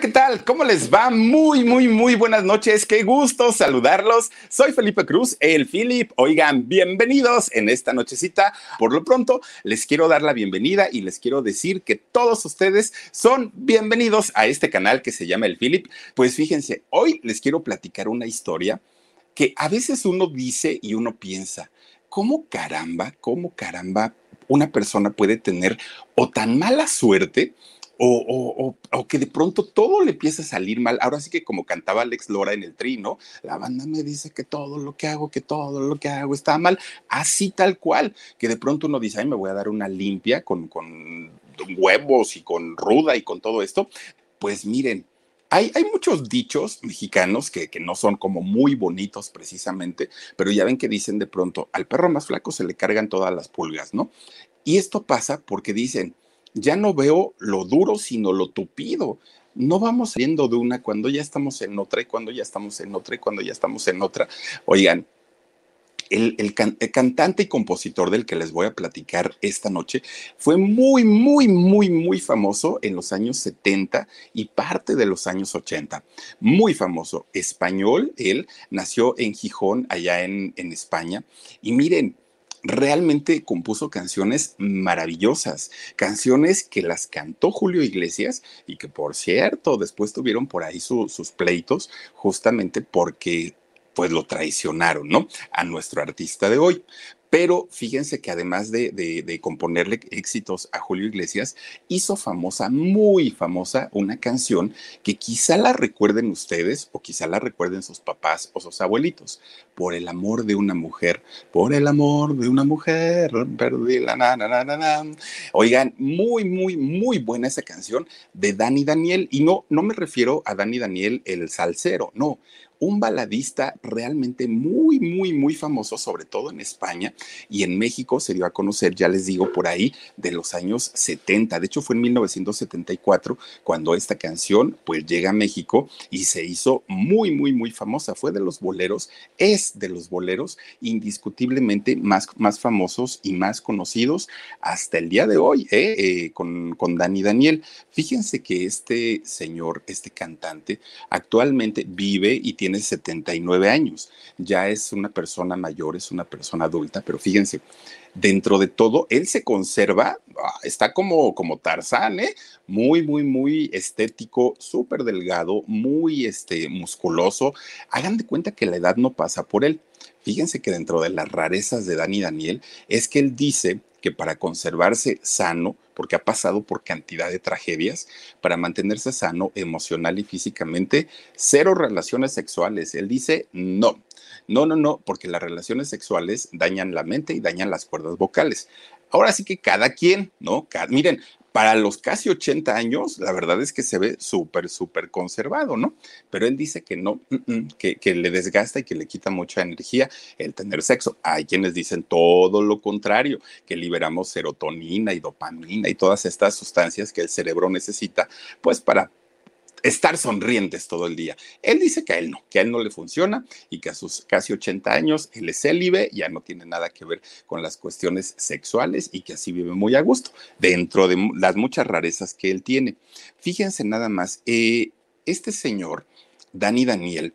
¿Qué tal? ¿Cómo les va? Muy, muy, muy buenas noches. Qué gusto saludarlos. Soy Felipe Cruz, el Philip. Oigan, bienvenidos en esta nochecita. Por lo pronto, les quiero dar la bienvenida y les quiero decir que todos ustedes son bienvenidos a este canal que se llama el Philip. Pues fíjense, hoy les quiero platicar una historia que a veces uno dice y uno piensa, ¿cómo caramba, cómo caramba una persona puede tener o tan mala suerte? O, que de pronto todo le empieza a salir mal. Ahora sí que como cantaba Alex Lora en el trino, la banda me dice que todo lo que hago, que todo lo que hago está mal. Así tal cual, que de pronto uno dice, ay, me voy a dar una limpia con, con huevos y con ruda y con todo esto. Pues miren, hay, hay, muchos dichos mexicanos que, que, no son como muy bonitos precisamente, pero ya ven que dicen de pronto, al perro más flaco se le cargan todas las pulgas, ¿no? Y esto pasa porque dicen, ya no veo lo duro, sino lo tupido. No vamos saliendo de una cuando ya estamos en otra y cuando ya estamos en otra y cuando ya estamos en otra. Oigan, el, cantante y compositor del que les voy a platicar esta noche fue muy, muy, muy, muy famoso en los años 70 y parte de los años 80. Muy famoso. Español, él nació en Gijón, allá en, en España. Y miren, realmente compuso canciones maravillosas, canciones que las cantó Julio Iglesias y que por cierto después tuvieron por ahí sus pleitos justamente porque pues lo traicionaron, ¿no? A nuestro artista de hoy. Pero fíjense que además de, componerle éxitos a Julio Iglesias, hizo famosa, muy famosa, una canción que quizá la recuerden ustedes o quizá la recuerden sus papás o sus abuelitos. Por el amor de una mujer, por el amor de una mujer, perdí la na, Oigan, muy, muy, muy buena esa canción de Dani Daniel. Y no, no me refiero a Dani Daniel el salsero, no un baladista realmente muy, muy, muy famoso, sobre todo en España y en México se dio a conocer, ya les digo, por ahí de los años 70. De hecho, fue en 1974 cuando esta canción pues llega a México y se hizo muy, muy, muy famosa. Fue de los boleros, es de los boleros indiscutiblemente más, más famosos y más conocidos hasta el día de hoy, ¿eh? Eh, con, con Dani Daniel. Fíjense que este señor, este cantante, actualmente vive y tiene tiene 79 años, ya es una persona mayor, es una persona adulta, pero fíjense, dentro de todo, él se conserva, ah, está como, como Tarzán, ¿eh? muy, muy, muy estético, súper delgado, muy este, musculoso. Hagan de cuenta que la edad no pasa por él. Fíjense que dentro de las rarezas de Dani Daniel es que él dice que para conservarse sano, porque ha pasado por cantidad de tragedias, para mantenerse sano emocional y físicamente, cero relaciones sexuales. Él dice no, no, no, no, porque las relaciones sexuales dañan la mente y dañan las cuerdas vocales. Ahora sí que cada quien, ¿no? miren, para los casi 80 años, la verdad es que se ve súper, súper conservado, ¿no? Pero él dice que no, mm, mm, que, que, le desgasta y que le quita mucha energía el tener sexo. Hay quienes dicen todo lo contrario, que liberamos serotonina y dopamina y todas estas sustancias que el cerebro necesita, pues para estar sonrientes todo el día. Él dice que a él no, que a él no le funciona y que a sus casi 80 años él es célibe, ya no tiene nada que ver con las cuestiones sexuales y que así vive muy a gusto, dentro de las muchas rarezas que él tiene. Fíjense nada más, eh, este señor, Dani Daniel,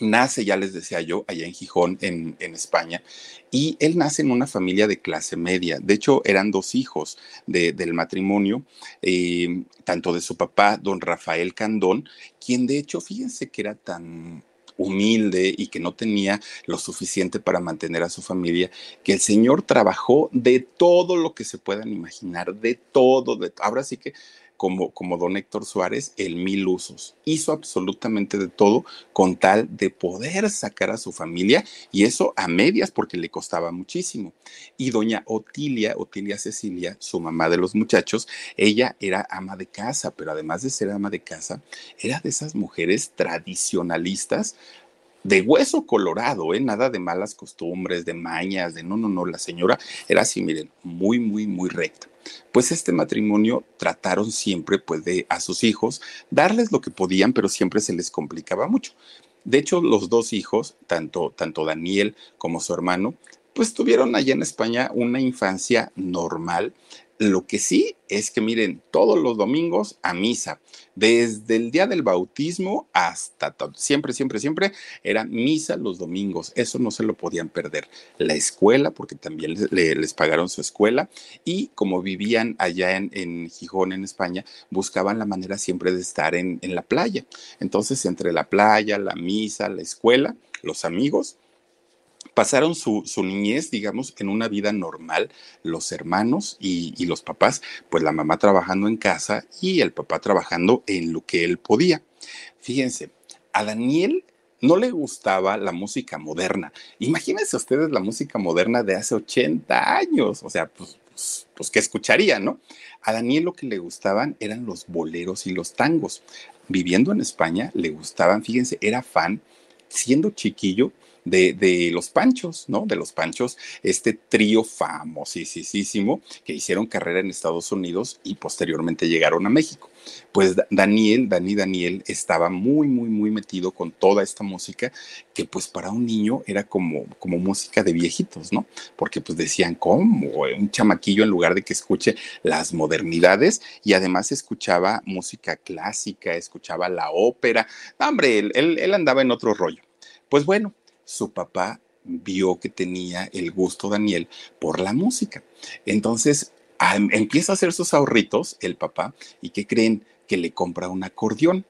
nace, ya les decía yo, allá en Gijón, en, España, y él nace en una familia de clase media. De hecho, eran dos hijos del matrimonio, eh, tanto de su papá, don Rafael Candón, quien de hecho, fíjense que era tan humilde y que no tenía lo suficiente para mantener a su familia, que el Señor trabajó de todo lo que se puedan imaginar, de todo, de, ahora sí que como, don Héctor Suárez, el mil usos. Hizo absolutamente de todo con tal de poder sacar a su familia y eso a medias porque le costaba muchísimo. Y doña Otilia, Otilia Cecilia, su mamá de los muchachos, ella era ama de casa, pero además de ser ama de casa, era de esas mujeres tradicionalistas de hueso colorado, ¿eh? nada de malas costumbres, de mañas, de no, no, no, la señora era así, miren, muy, muy, muy recta pues este matrimonio trataron siempre pues de a sus hijos darles lo que podían, pero siempre se les complicaba mucho. De hecho, los dos hijos, tanto, tanto Daniel como su hermano, pues tuvieron allá en España una infancia normal, lo que sí es que miren, todos los domingos a misa, desde el día del bautismo hasta siempre, siempre, siempre era misa los domingos. Eso no se lo podían perder. La escuela, porque también les, pagaron su escuela y como vivían allá en, Gijón, en España, buscaban la manera siempre de estar en, en la playa. Entonces, entre la playa, la misa, la escuela, los amigos, pasaron su, niñez, digamos, en una vida normal, los hermanos y, y, los papás, pues la mamá trabajando en casa y el papá trabajando en lo que él podía. Fíjense, a Daniel no le gustaba la música moderna. Imagínense ustedes la música moderna de hace 80 años, o sea, pues, pues, pues ¿qué escucharía, no? A Daniel lo que le gustaban eran los boleros y los tangos. Viviendo en España, le gustaban, fíjense, era fan, siendo chiquillo, de, los Panchos, ¿no? De los Panchos, este trío famosísimo que hicieron carrera en Estados Unidos y posteriormente llegaron a México. Pues Daniel, Dani Daniel estaba muy, muy, muy metido con toda esta música que pues para un niño era como, como música de viejitos, ¿no? Porque pues decían, ¿cómo? Un chamaquillo en lugar de que escuche las modernidades y además escuchaba música clásica, escuchaba la ópera. hombre, él, él andaba en otro rollo. Pues bueno, su papá vio que tenía el gusto Daniel por la música. Entonces empieza a hacer sus ahorritos el papá y que creen que le compra un acordeón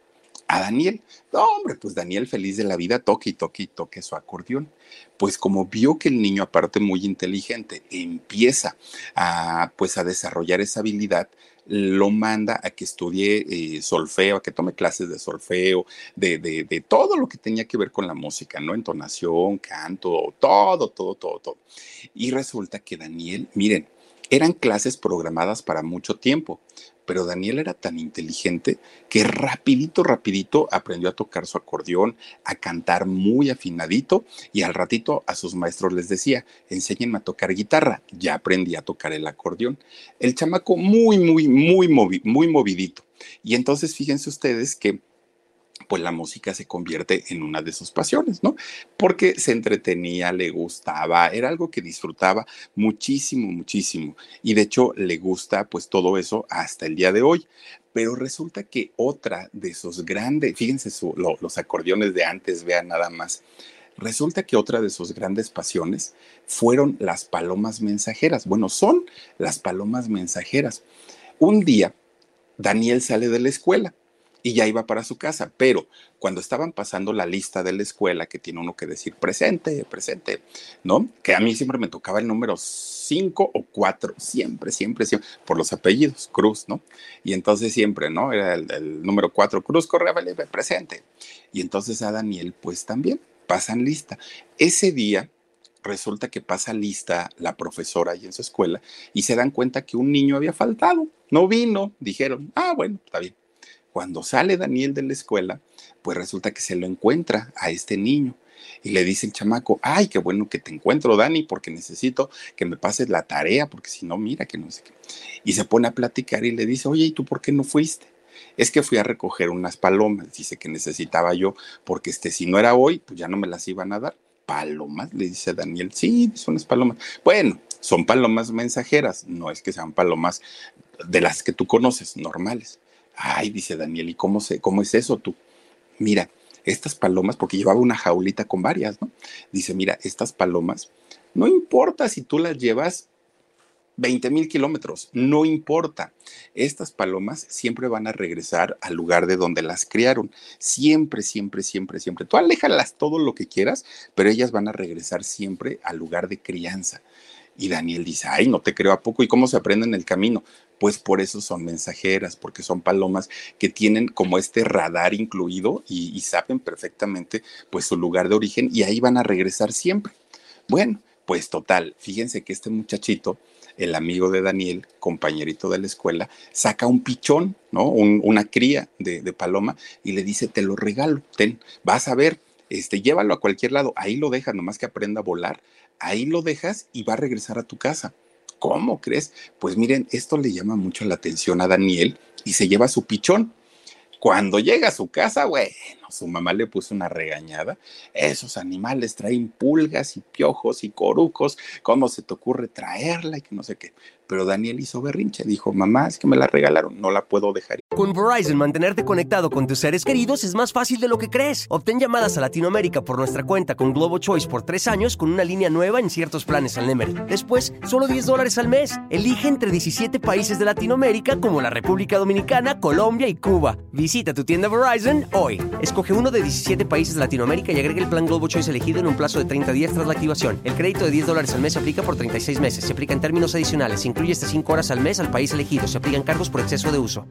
a Daniel. No, hombre, pues Daniel feliz de la vida toque y toque y toque su acordeón. Pues como vio que el niño, aparte muy inteligente, empieza a pues a desarrollar esa habilidad, lo manda a que estudie eh, solfeo, a que tome clases de solfeo, de, de, de, todo lo que tenía que ver con la música, ¿no? Entonación, canto, todo, todo, todo, todo. Y resulta que Daniel, miren, eran clases programadas para mucho tiempo, pero Daniel era tan inteligente que rapidito, rapidito aprendió a tocar su acordeón, a cantar muy afinadito y al ratito a sus maestros les decía, enséñenme a tocar guitarra. Ya aprendí a tocar el acordeón. El chamaco muy, muy, muy, muy movidito. Y entonces fíjense ustedes que pues la música se convierte en una de sus pasiones, ¿no? Porque se entretenía, le gustaba, era algo que disfrutaba muchísimo, muchísimo. Y de hecho le gusta pues todo eso hasta el día de hoy. Pero resulta que otra de sus grandes, fíjense los acordeones de antes, vean nada más. Resulta que otra de sus grandes pasiones fueron las palomas mensajeras. Bueno, son las palomas mensajeras. Un día, Daniel sale de la escuela y ya iba para su casa. Pero cuando estaban pasando la lista de la escuela, que tiene uno que decir presente, presente, ¿no? Que a mí siempre me tocaba el número 5 o 4, siempre, siempre, siempre, por los apellidos, Cruz, ¿no? Y entonces siempre, ¿no? Era el, número 4, Cruz Correa presente. Y entonces a Daniel, pues también pasan lista. Ese día resulta que pasa lista la profesora ahí en su escuela y se dan cuenta que un niño había faltado, no vino, dijeron, ah, bueno, está bien. Cuando sale Daniel de la escuela, pues resulta que se lo encuentra a este niño. Y le dice el chamaco, ay, qué bueno que te encuentro, Dani, porque necesito que me pases la tarea, porque si no, mira que no sé qué. Y se pone a platicar y le dice, oye, ¿y tú por qué no fuiste? Es que fui a recoger unas palomas, dice que necesitaba yo, porque este, si no era hoy, pues ya no me las iban a dar. ¿Palomas? Le dice Daniel, sí, son las palomas. Bueno, son palomas mensajeras, no es que sean palomas de las que tú conoces, normales. Ay, dice Daniel, ¿y cómo, se, cómo es eso tú? Mira, estas palomas, porque llevaba una jaulita con varias, ¿no? Dice, mira, estas palomas, no importa si tú las llevas 20 mil kilómetros, no importa. Estas palomas siempre van a regresar al lugar de donde las criaron. Siempre, siempre, siempre, siempre. Tú aléjalas todo lo que quieras, pero ellas van a regresar siempre al lugar de crianza. Y Daniel dice, ay, no te creo a poco. ¿Y cómo se aprende en el camino? Pues por eso son mensajeras, porque son palomas que tienen como este radar incluido y, saben perfectamente pues su lugar de origen y ahí van a regresar siempre. Bueno, pues total, fíjense que este muchachito el amigo de Daniel, compañerito de la escuela, saca un pichón, ¿no? una cría de, paloma y le dice, te lo regalo, ten, vas a ver, este, llévalo a cualquier lado, ahí lo dejas, nomás que aprenda a volar, ahí lo dejas y va a regresar a tu casa. ¿Cómo crees? Pues miren, esto le llama mucho la atención a Daniel y se lleva su pichón. Cuando llega a su casa, bueno, su mamá le puso una regañada. Esos animales traen pulgas y piojos y corucos. ¿Cómo se te ocurre traerla y que no sé qué? Pero Daniel hizo berrinche. Dijo, mamá, es que me la regalaron, no la puedo dejar. Con Verizon, mantenerte conectado con tus seres queridos es más fácil de lo que crees. Obtén llamadas a Latinoamérica por nuestra cuenta con Globo Choice por tres años con una línea nueva en ciertos planes al Nemery. Después, solo 10 dólares al mes. Elige entre 17 países de Latinoamérica como la República Dominicana, Colombia y Cuba. Visita tu tienda Verizon hoy. Escoge uno de 17 países de Latinoamérica y agrega el plan Globo Choice elegido en un plazo de 30 días tras la activación. El crédito de 10 dólares al mes se aplica por 36 meses. Se aplica en términos adicionales. Se incluye hasta 5 horas al mes al país elegido. Se aplican cargos por exceso de uso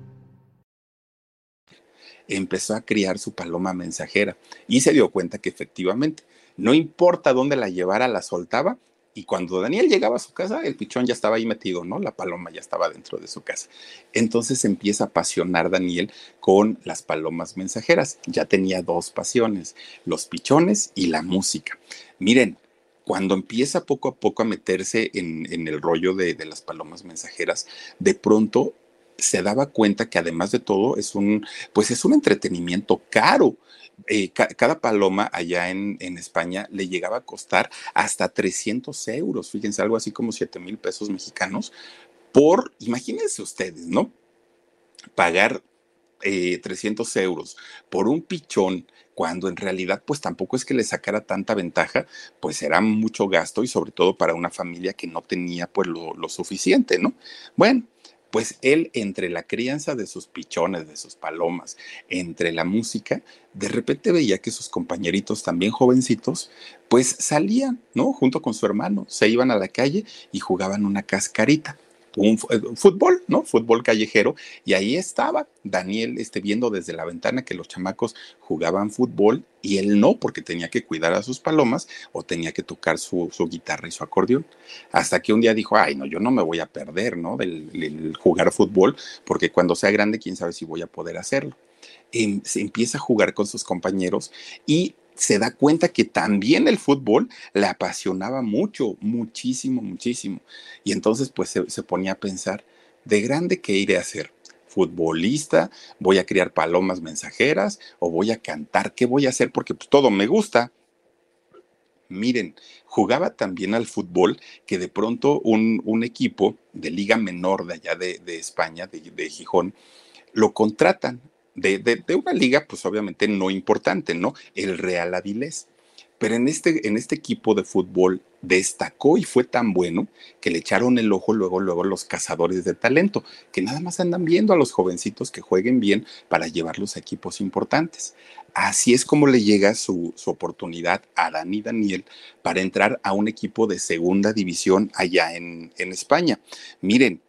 empezó a criar su paloma mensajera y se dio cuenta que efectivamente, no importa dónde la llevara, la soltaba y cuando Daniel llegaba a su casa, el pichón ya estaba ahí metido, ¿no? La paloma ya estaba dentro de su casa. Entonces empieza a apasionar Daniel con las palomas mensajeras. Ya tenía dos pasiones, los pichones y la música. Miren, cuando empieza poco a poco a meterse en, el rollo de, de, las palomas mensajeras, de pronto se daba cuenta que además de todo es un, pues es un entretenimiento caro. Eh, cada paloma allá en, en, España le llegaba a costar hasta 300 euros, fíjense, algo así como 7 mil pesos mexicanos, por, imagínense ustedes, ¿no? Pagar 300 eh, euros por un pichón cuando en realidad pues tampoco es que le sacara tanta ventaja, pues era mucho gasto y sobre todo para una familia que no tenía pues lo, lo suficiente, ¿no? Bueno, pues él entre la crianza de sus pichones, de sus palomas, entre la música, de repente veía que sus compañeritos también jovencitos, pues salían, ¿no? Junto con su hermano, se iban a la calle y jugaban una cascarita un eh, fútbol, ¿no? Fútbol callejero. Y ahí estaba Daniel este, viendo desde la ventana que los chamacos jugaban fútbol y él no, porque tenía que cuidar a sus palomas o tenía que tocar su, guitarra y su acordeón. Hasta que un día dijo, ay, no, yo no me voy a perder, ¿no? Del, jugar fútbol, porque cuando sea grande, quién sabe si voy a poder hacerlo. Em, se empieza a jugar con sus compañeros y se da cuenta que también el fútbol le apasionaba mucho, muchísimo, muchísimo. Y entonces pues se, ponía a pensar, ¿de grande qué iré a hacer? ¿Futbolista? ¿Voy a criar palomas mensajeras? ¿O voy a cantar? ¿Qué voy a hacer? Porque pues, todo me gusta. Miren, jugaba también al fútbol que de pronto un, equipo de liga menor de allá de, España, de, de Gijón, lo contratan de, una liga, pues obviamente no importante, ¿no? El Real Avilés. Pero en este, en este equipo de fútbol destacó y fue tan bueno que le echaron el ojo luego, luego los cazadores de talento, que nada más andan viendo a los jovencitos que jueguen bien para llevarlos a equipos importantes. Así es como le llega su, su oportunidad a Dani Daniel para entrar a un equipo de segunda división allá en, en España. Miren,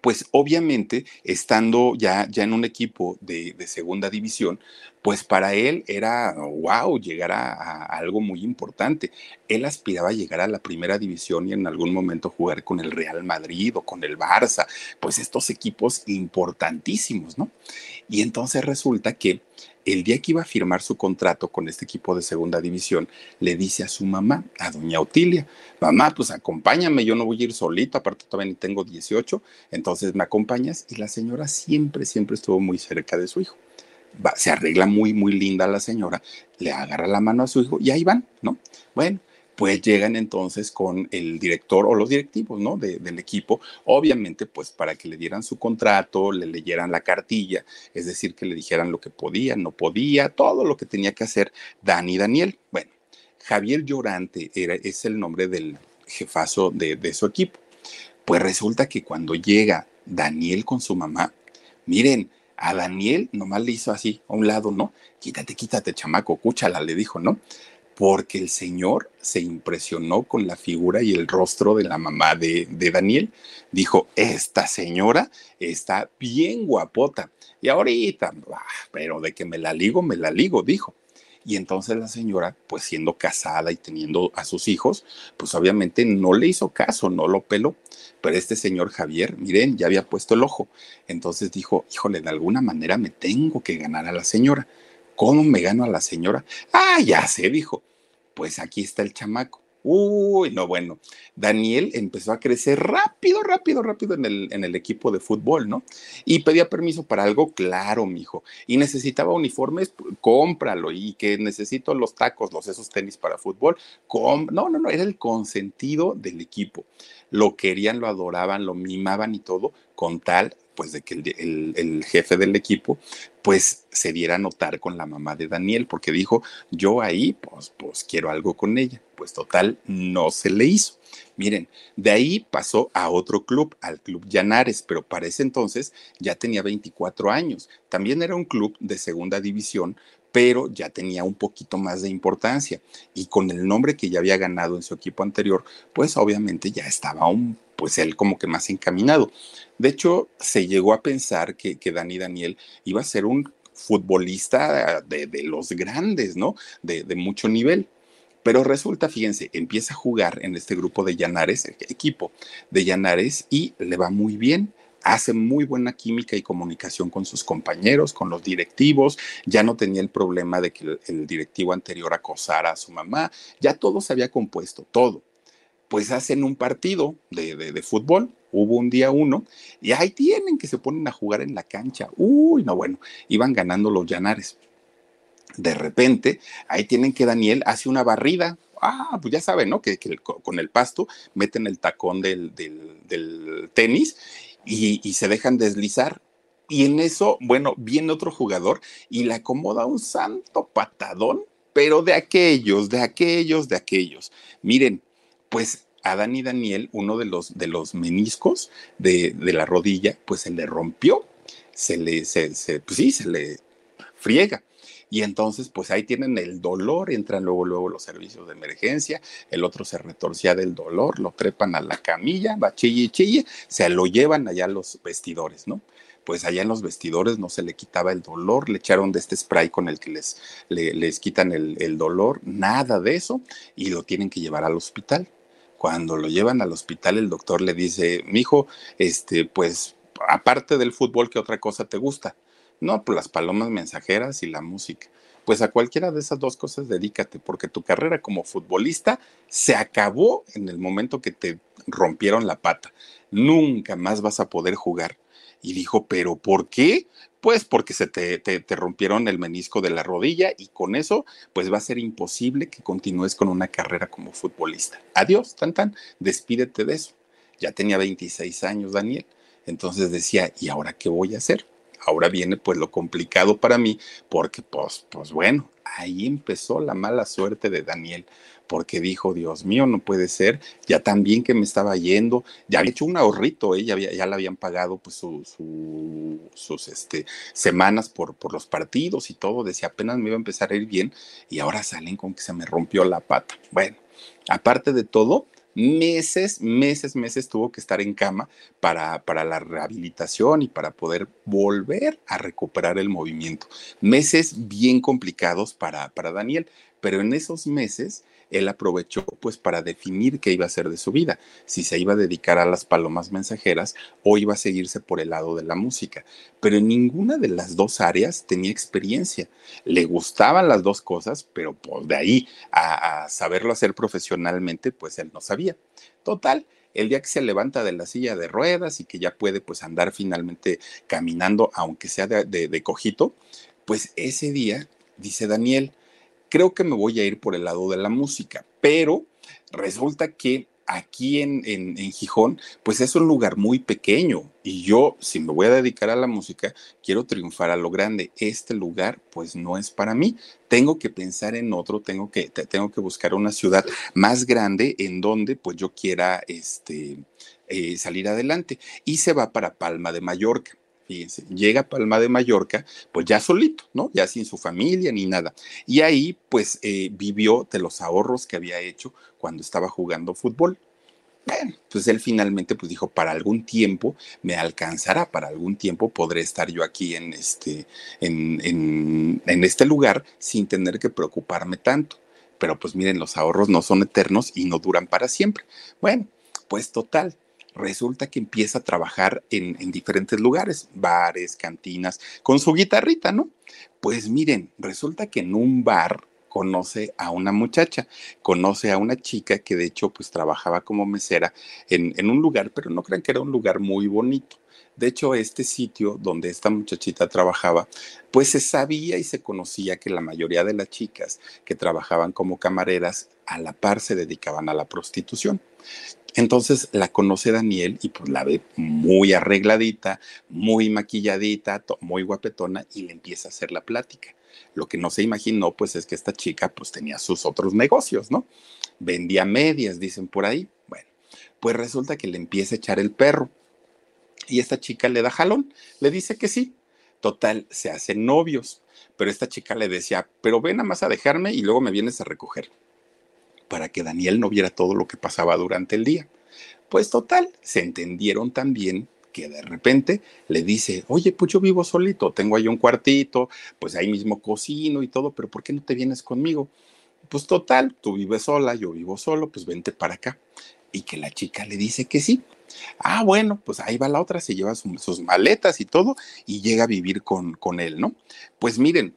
pues obviamente estando ya, ya en un equipo de, segunda división, pues para él era, wow, llegar a, algo muy importante. Él aspiraba a llegar a la primera división y en algún momento jugar con el Real Madrid o con el Barça, pues estos equipos importantísimos, ¿no? Y entonces resulta que el día que iba a firmar su contrato con este equipo de segunda división, le dice a su mamá, a doña Otilia, mamá, pues acompáñame, yo no voy a ir solito, aparte ni tengo 18, entonces me acompañas. Y la señora siempre, siempre estuvo muy cerca de su hijo. Se arregla muy, muy linda la señora, le agarra la mano a su hijo y ahí van, ¿no? Bueno, pues llegan entonces con el director o los directivos, ¿no? del equipo, obviamente, pues para que le dieran su contrato, le leyeran la cartilla, es decir, que le dijeran lo que podía, no podía, todo lo que tenía que hacer Dani Daniel. Bueno, Javier Llorante era, es el nombre del jefazo de, de su equipo. Pues resulta que cuando llega Daniel con su mamá, miren, a Daniel nomás le hizo así, a un lado, ¿no? Quítate, quítate, chamaco, cúchala, le dijo, ¿no? porque el Señor se impresionó con la figura y el rostro de la mamá de, Daniel. Dijo, esta señora está bien guapota. Y ahorita, ah, pero de que me la ligo, me la ligo, dijo. Y entonces la señora, pues siendo casada y teniendo a sus hijos, pues obviamente no le hizo caso, no lo peló. Pero este señor Javier, miren, ya había puesto el ojo. Entonces dijo, híjole, de alguna manera me tengo que ganar a la señora. ¿Cómo me gano a la señora? Ah, ya sé, dijo pues aquí está el chamaco. Uy, no, bueno, Daniel empezó a crecer rápido, rápido, rápido en el, en el equipo de fútbol, ¿no? Y pedía permiso para algo, claro, mijo. Y necesitaba uniformes, cómpralo. Y que necesito los tacos, los esos tenis para fútbol, no, no, no, era el consentido del equipo. Lo querían, lo adoraban, lo mimaban y todo, con tal pues de que el, jefe del equipo pues se diera a notar con la mamá de Daniel, porque dijo, yo ahí pues, pues quiero algo con ella. Pues total, no se le hizo. Miren, de ahí pasó a otro club, al Club Llanares, pero para ese entonces ya tenía 24 años. También era un club de segunda división, pero ya tenía un poquito más de importancia. Y con el nombre que ya había ganado en su equipo anterior, pues obviamente ya estaba un pues él como que más encaminado. De hecho, se llegó a pensar que, Dani Daniel iba a ser un futbolista de, los grandes, ¿no? De, de, mucho nivel. Pero resulta, fíjense, empieza a jugar en este grupo de Llanares, el equipo de Llanares, y le va muy bien. Hace muy buena química y comunicación con sus compañeros, con los directivos. Ya no tenía el problema de que el directivo anterior acosara a su mamá. Ya todo se había compuesto, todo pues hacen un partido de, fútbol, hubo un día uno, y ahí tienen que se ponen a jugar en la cancha. Uy, no, bueno, iban ganando los llanares. De repente, ahí tienen que Daniel hace una barrida. Ah, pues ya saben, ¿no? Que, con el pasto meten el tacón del, tenis y, y se dejan deslizar. Y en eso, bueno, viene otro jugador y le acomoda un santo patadón, pero de aquellos, de aquellos, de aquellos. Miren, pues a Dani Daniel, uno de los, de los meniscos de, la rodilla, pues se le rompió, se le, se, pues sí, se le friega. Y entonces, pues ahí tienen el dolor, entran luego, luego los servicios de emergencia, el otro se retorcía del dolor, lo trepan a la camilla, va chille, chille, se lo llevan allá los vestidores, ¿no? Pues allá en los vestidores no se le quitaba el dolor, le echaron de este spray con el que les, les quitan el, el dolor, nada de eso, y lo tienen que llevar al hospital cuando lo llevan al hospital, el doctor le dice, mijo, este, pues, aparte del fútbol, ¿qué otra cosa te gusta? No, pues las palomas mensajeras y la música. Pues a cualquiera de esas dos cosas dedícate, porque tu carrera como futbolista se acabó en el momento que te rompieron la pata. Nunca más vas a poder jugar. Y dijo, ¿pero por qué? Pues porque se te, te, rompieron el menisco de la rodilla y con eso, pues va a ser imposible que continúes con una carrera como futbolista. Adiós, tan tan, despídete de eso. Ya tenía 26 años, Daniel. Entonces decía, ¿y ahora qué voy a hacer? Ahora viene pues lo complicado para mí, porque pues, pues bueno, ahí empezó la mala suerte de Daniel, porque dijo, Dios mío, no puede ser, ya también que me estaba yendo, ya había hecho un ahorrito, ¿eh? ya, le habían pagado pues sus este, semanas por, los partidos y todo, decía, apenas me iba a empezar a ir bien y ahora salen con que se me rompió la pata. Bueno, aparte de todo, meses, meses, meses tuvo que estar en cama para, para, la rehabilitación y para poder volver a recuperar el movimiento. Meses bien complicados para, para Daniel, pero en esos meses él aprovechó pues para definir qué iba a hacer de su vida, si se iba a dedicar a las palomas mensajeras o iba a seguirse por el lado de la música. Pero en ninguna de las dos áreas tenía experiencia. Le gustaban las dos cosas, pero pues de ahí a, saberlo hacer profesionalmente, pues él no sabía. Total, el día que se levanta de la silla de ruedas y que ya puede pues andar finalmente caminando, aunque sea de, cojito, pues ese día, dice Daniel, creo que me voy a ir por el lado de la música, pero resulta que aquí en, en, Gijón, pues es un lugar muy pequeño y yo, si me voy a dedicar a la música, quiero triunfar a lo grande. Este lugar, pues no es para mí. Tengo que pensar en otro, tengo que, tengo que buscar una ciudad más grande en donde pues yo quiera este, eh, salir adelante. Y se va para Palma de Mallorca. Fíjense, llega a Palma de Mallorca, pues ya solito, ¿no? Ya sin su familia ni nada. Y ahí, pues, eh, vivió de los ahorros que había hecho cuando estaba jugando fútbol. Bueno, pues él finalmente pues dijo, para algún tiempo me alcanzará, para algún tiempo podré estar yo aquí en este, en, en, en este lugar sin tener que preocuparme tanto. Pero pues miren, los ahorros no son eternos y no duran para siempre. Bueno, pues total, resulta que empieza a trabajar en, diferentes lugares, bares, cantinas, con su guitarrita, ¿no? Pues miren, resulta que en un bar conoce a una muchacha, conoce a una chica que de hecho pues trabajaba como mesera en, en un lugar, pero no crean que era un lugar muy bonito. De hecho, este sitio donde esta muchachita trabajaba, pues se sabía y se conocía que la mayoría de las chicas que trabajaban como camareras a la par se dedicaban a la prostitución. Entonces la conoce Daniel y pues la ve muy arregladita, muy maquilladita, muy guapetona y le empieza a hacer la plática. Lo que no se imaginó pues es que esta chica pues tenía sus otros negocios, ¿no? Vendía medias, dicen por ahí. Bueno, pues resulta que le empieza a echar el perro y esta chica le da jalón, le dice que sí. Total, se hacen novios, pero esta chica le decía, pero ven a más a dejarme y luego me vienes a recoger para que Daniel no viera todo lo que pasaba durante el día. Pues total, se entendieron también que de repente le dice, oye, pues yo vivo solito, tengo ahí un cuartito, pues ahí mismo cocino y todo, pero ¿por qué no te vienes conmigo? Pues total, tú vives sola, yo vivo solo, pues vente para acá. Y que la chica le dice que sí. Ah, bueno, pues ahí va la otra, se lleva sus maletas y todo y llega a vivir con, con él, ¿no? Pues miren,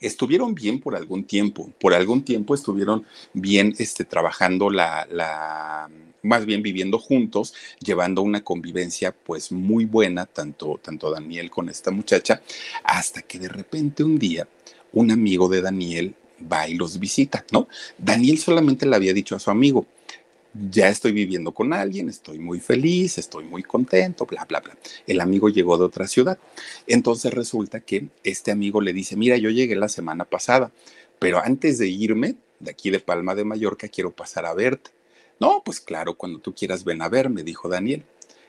estuvieron bien por algún tiempo, por algún tiempo estuvieron bien este, trabajando la, la, más bien viviendo juntos, llevando una convivencia pues muy buena, tanto, tanto Daniel con esta muchacha, hasta que de repente un día un amigo de Daniel va y los visita, ¿no? Daniel solamente le había dicho a su amigo, ya estoy viviendo con alguien, estoy muy feliz, estoy muy contento, bla, bla, bla. El amigo llegó de otra ciudad. Entonces resulta que este amigo le dice, mira, yo llegué la semana pasada, pero antes de irme de aquí de Palma de Mallorca, quiero pasar a verte. No, pues claro, cuando tú quieras ven a verme, dijo Daniel.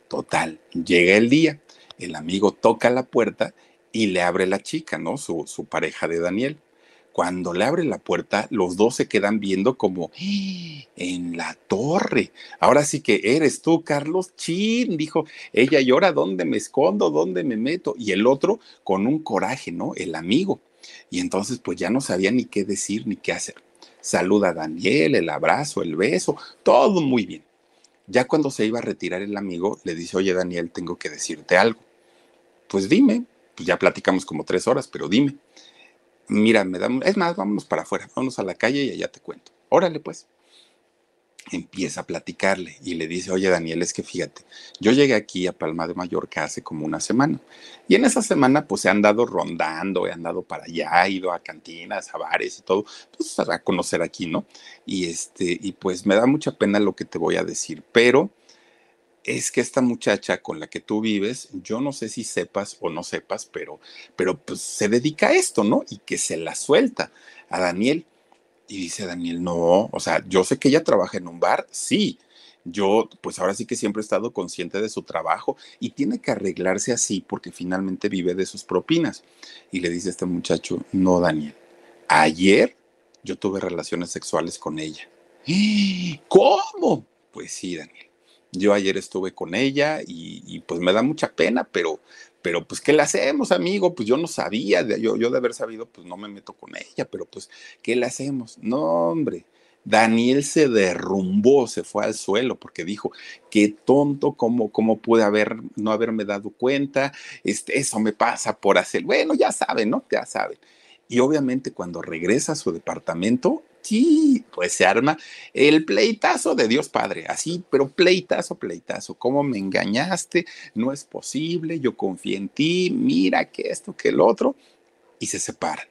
Total, llega el día, el amigo toca la puerta y le abre la chica, ¿no? Su, su pareja de Daniel. Cuando le abre la puerta, los dos se quedan viendo como en la torre. Ahora sí que eres tú, Carlos. Chin, dijo ella, ¿y ahora dónde me escondo? ¿Dónde me meto? Y el otro con un coraje, ¿no? El amigo. Y entonces, pues ya no sabía ni qué decir ni qué hacer. Saluda a Daniel, el abrazo, el beso, todo muy bien. Ya cuando se iba a retirar el amigo, le dice, oye Daniel, tengo que decirte algo. Pues dime, pues ya platicamos como tres horas, pero dime mira, me da, es más, vámonos para afuera, vámonos a la calle y allá te cuento. Órale, pues. Empieza a platicarle y le dice, oye Daniel, es que fíjate, yo llegué aquí a Palma de Mallorca hace como una semana y en esa semana pues he andado rondando, he andado para allá, he ido a cantinas, a bares y todo, pues a conocer aquí, ¿no? Y este, y pues me da mucha pena lo que te voy a decir, pero es que esta muchacha con la que tú vives, yo no sé si sepas o no sepas, pero, pero pues se dedica a esto, ¿no? Y que se la suelta a Daniel. Y dice Daniel, no, o sea, yo sé que ella trabaja en un bar, sí. Yo, pues ahora sí que siempre he estado consciente de su trabajo y tiene que arreglarse así porque finalmente vive de sus propinas. Y le dice este muchacho, no, Daniel, ayer yo tuve relaciones sexuales con ella. ¿Cómo? Pues sí, Daniel yo ayer estuve con ella y, pues me da mucha pena, pero, pero pues ¿qué le hacemos, amigo? Pues yo no sabía, yo, yo de haber sabido, pues no me meto con ella, pero pues ¿qué le hacemos? No, hombre, Daniel se derrumbó, se fue al suelo porque dijo, qué tonto, cómo, cómo pude haber, no haberme dado cuenta, este, eso me pasa por hacer, bueno, ya saben, ¿no? Ya saben. Y obviamente cuando regresa a su departamento, sí, pues se arma el pleitazo de Dios Padre, así, pero pleitazo, pleitazo, ¿cómo me engañaste? No es posible, yo confié en ti, mira que esto, que el otro, y se separan.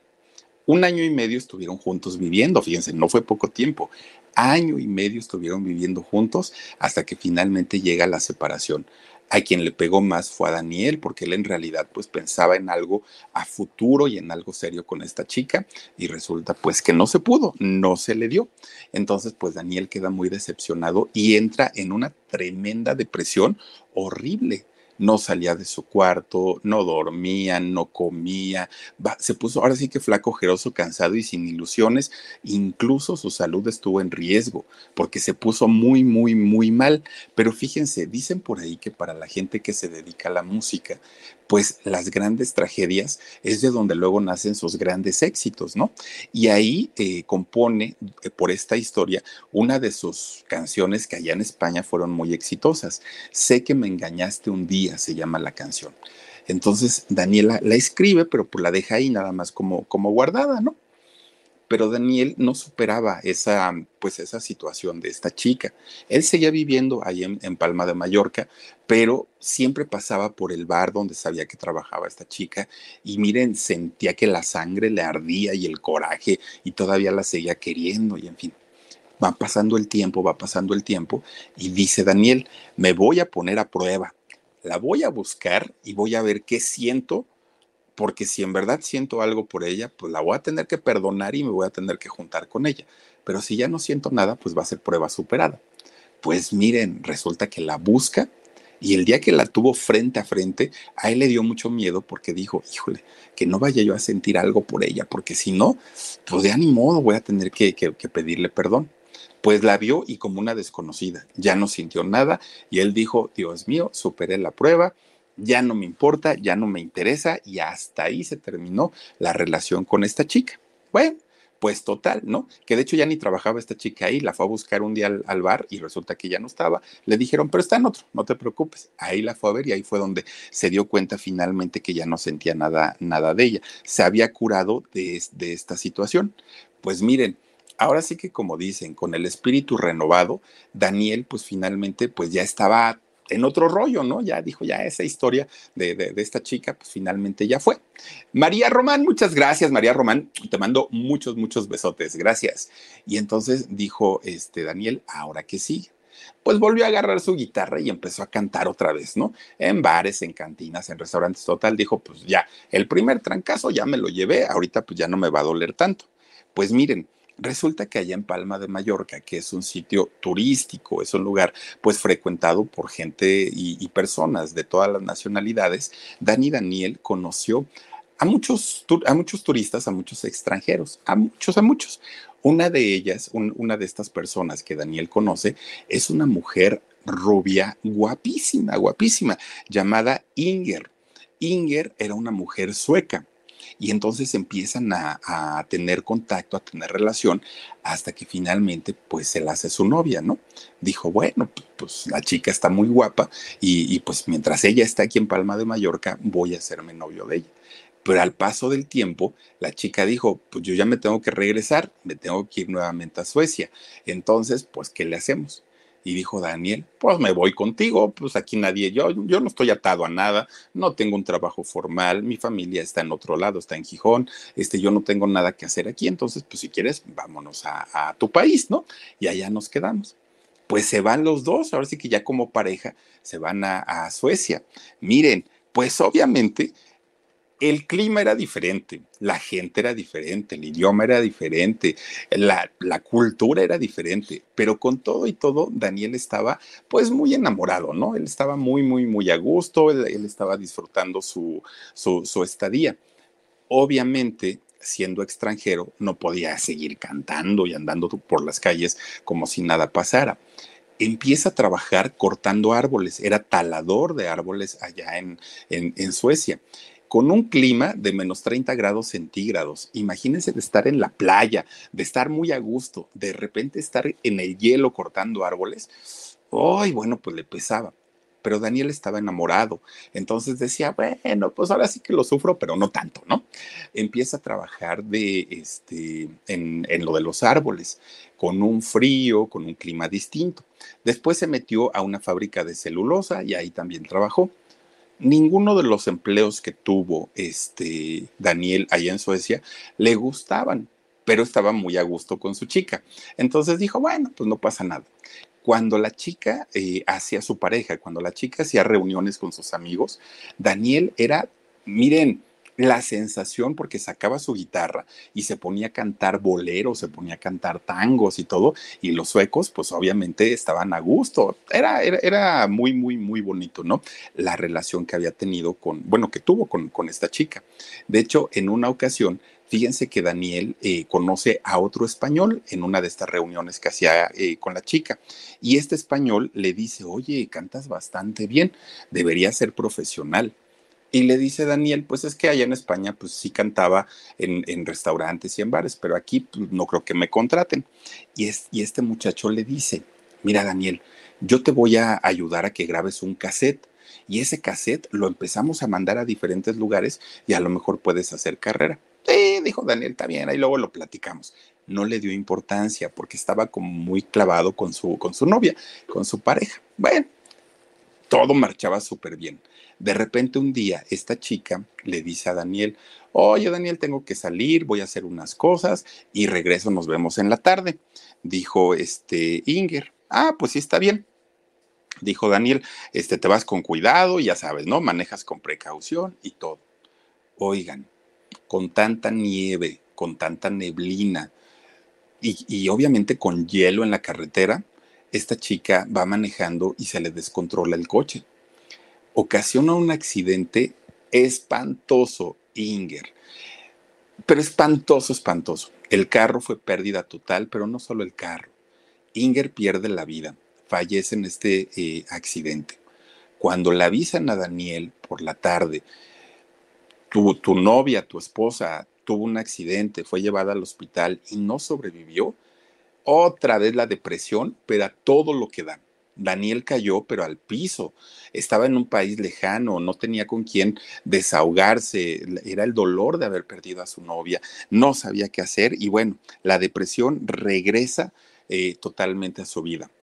Un año y medio estuvieron juntos viviendo, fíjense, no fue poco tiempo. Año y medio estuvieron viviendo juntos hasta que finalmente llega la separación. A quien le pegó más fue a Daniel, porque él en realidad pues pensaba en algo a futuro y en algo serio con esta chica y resulta pues que no se pudo, no se le dio. Entonces pues Daniel queda muy decepcionado y entra en una tremenda depresión horrible no salía de su cuarto, no dormía, no comía, se puso ahora sí que flaco, ojeroso, cansado y sin ilusiones, incluso su salud estuvo en riesgo porque se puso muy, muy, muy mal. Pero fíjense, dicen por ahí que para la gente que se dedica a la música, pues las grandes tragedias es de donde luego nacen sus grandes éxitos, ¿no? Y ahí eh, compone eh, por esta historia una de sus canciones que allá en España fueron muy exitosas. Sé que me engañaste un día, se llama la canción. Entonces Daniela la escribe, pero pues la deja ahí nada más como, como guardada, ¿no? Pero Daniel no superaba esa, pues esa situación de esta chica. Él seguía viviendo ahí en, Palma de Mallorca, pero siempre pasaba por el bar donde sabía que trabajaba esta chica y miren, sentía que la sangre le ardía y el coraje y todavía la seguía queriendo y en fin. Va pasando el tiempo, va pasando el tiempo y dice Daniel, me voy a poner a prueba, la voy a buscar y voy a ver qué siento porque si en verdad siento algo por ella, pues la voy a tener que perdonar y me voy a tener que juntar con ella. Pero si ya no siento nada, pues va a ser prueba superada. Pues miren, resulta que la busca y el día que la tuvo frente a frente, a él le dio mucho miedo porque dijo, híjole, que no vaya yo a sentir algo por ella, porque si no, pues de ni modo voy a tener que, que pedirle perdón. Pues la vio y como una desconocida, ya no sintió nada y él dijo, Dios mío, superé la prueba, ya no me importa, ya no me interesa y hasta ahí se terminó la relación con esta chica. Bueno, pues total, ¿no? Que de hecho ya ni trabajaba esta chica ahí, la fue a buscar un día al, bar y resulta que ya no estaba. Le dijeron, pero está en otro, no te preocupes. Ahí la fue a ver y ahí fue donde se dio cuenta finalmente que ya no sentía nada, nada de ella. Se había curado de, de esta situación. Pues miren, ahora sí que como dicen, con el espíritu renovado, Daniel pues finalmente pues ya estaba en otro rollo, ¿no? Ya dijo, ya esa historia de, esta chica, pues finalmente ya fue. María Román, muchas gracias, María Román, te mando muchos, muchos besotes, gracias. Y entonces dijo este Daniel, ahora que sí. Pues volvió a agarrar su guitarra y empezó a cantar otra vez, ¿no? En bares, en cantinas, en restaurantes, total. Dijo, pues ya, el primer trancazo ya me lo llevé, ahorita pues ya no me va a doler tanto. Pues miren, Resulta que allá en Palma de Mallorca, que es un sitio turístico, es un lugar pues frecuentado por gente y, personas de todas las nacionalidades, Dani Daniel conoció a muchos, a muchos turistas, a muchos extranjeros, a muchos, a muchos. Una de ellas, una de estas personas que Daniel conoce, es una mujer rubia, guapísima, guapísima, llamada Inger. Inger era una mujer sueca y entonces empiezan a, tener contacto, a tener relación, hasta que finalmente pues se la hace su novia, ¿no? Dijo, bueno, pues la chica está muy guapa y, y pues mientras ella está aquí en Palma de Mallorca, voy a hacerme novio de ella. Pero al paso del tiempo, la chica dijo, pues yo ya me tengo que regresar, me tengo que ir nuevamente a Suecia. Entonces, pues, ¿qué le hacemos? Y dijo Daniel, pues me voy contigo, pues aquí nadie, yo, yo no estoy atado a nada, no tengo un trabajo formal, mi familia está en otro lado, está en Gijón, este, yo no tengo nada que hacer aquí, entonces, pues si quieres, vámonos a, tu país, ¿no? Y allá nos quedamos. Pues se van los dos, ahora sí que ya como pareja, se van a, a Suecia. Miren, pues obviamente el clima era diferente, la gente era diferente, el idioma era diferente, la, cultura era diferente, pero con todo y todo, Daniel estaba pues muy enamorado, ¿no? Él estaba muy, muy, muy a gusto, él, estaba disfrutando su, su, estadía. Obviamente, siendo extranjero, no podía seguir cantando y andando por las calles como si nada pasara empieza a trabajar cortando árboles, era talador de árboles allá en, en, Suecia con un clima de menos 30 grados centígrados. Imagínense de estar en la playa, de estar muy a gusto, de repente estar en el hielo cortando árboles. Ay, bueno, pues le pesaba pero Daniel estaba enamorado. Entonces decía, bueno, pues ahora sí que lo sufro, pero no tanto, ¿no? Empieza a trabajar de, este, en lo de los árboles, con un frío, con un clima distinto. Después se metió a una fábrica de celulosa y ahí también trabajó. Ninguno de los empleos que tuvo este Daniel allá en Suecia le gustaban, pero estaba muy a gusto con su chica. Entonces dijo, bueno, pues no pasa nada cuando la chica eh, hacía su pareja, cuando la chica hacía reuniones con sus amigos, Daniel era, miren, la sensación porque sacaba su guitarra y se ponía a cantar boleros, se ponía a cantar tangos y todo, y los suecos pues obviamente estaban a gusto. Era, era, era muy, muy, muy bonito, ¿no? La relación que había tenido con, bueno, que tuvo con, con esta chica. De hecho, en una ocasión Fíjense que Daniel eh, conoce a otro español en una de estas reuniones que hacía eh, con la chica. Y este español le dice, oye, cantas bastante bien, deberías ser profesional. Y le dice Daniel, pues es que allá en España, pues sí cantaba en, restaurantes y en bares, pero aquí pues, no creo que me contraten. Y, es, este muchacho le dice, mira Daniel, yo te voy a ayudar a que grabes un cassette. Y ese cassette lo empezamos a mandar a diferentes lugares y a lo mejor puedes hacer carrera. Sí, dijo Daniel, está bien, ahí luego lo platicamos. No le dio importancia porque estaba como muy clavado con su, con su novia, con su pareja. Bueno, todo marchaba súper bien. De repente un día esta chica le dice a Daniel, oye Daniel, tengo que salir, voy a hacer unas cosas y regreso, nos vemos en la tarde. Dijo este Inger, ah, pues sí está bien. Dijo Daniel, este, te vas con cuidado, ya sabes, ¿no? Manejas con precaución y todo. Oigan, con tanta nieve, con tanta neblina y, obviamente con hielo en la carretera, esta chica va manejando y se le descontrola el coche. Ocasiona un accidente espantoso, Inger. Pero espantoso, espantoso. El carro fue pérdida total, pero no solo el carro. Inger pierde la vida, fallece en este eh, accidente. Cuando la avisan a Daniel por la tarde tu, novia, tu esposa, tuvo un accidente, fue llevada al hospital y no sobrevivió, otra vez la depresión, pero a todo lo que da. Daniel cayó, pero al piso. Estaba en un país lejano, no tenía con quién desahogarse, era el dolor de haber perdido a su novia, no sabía qué hacer y bueno, la depresión regresa eh, totalmente a su vida.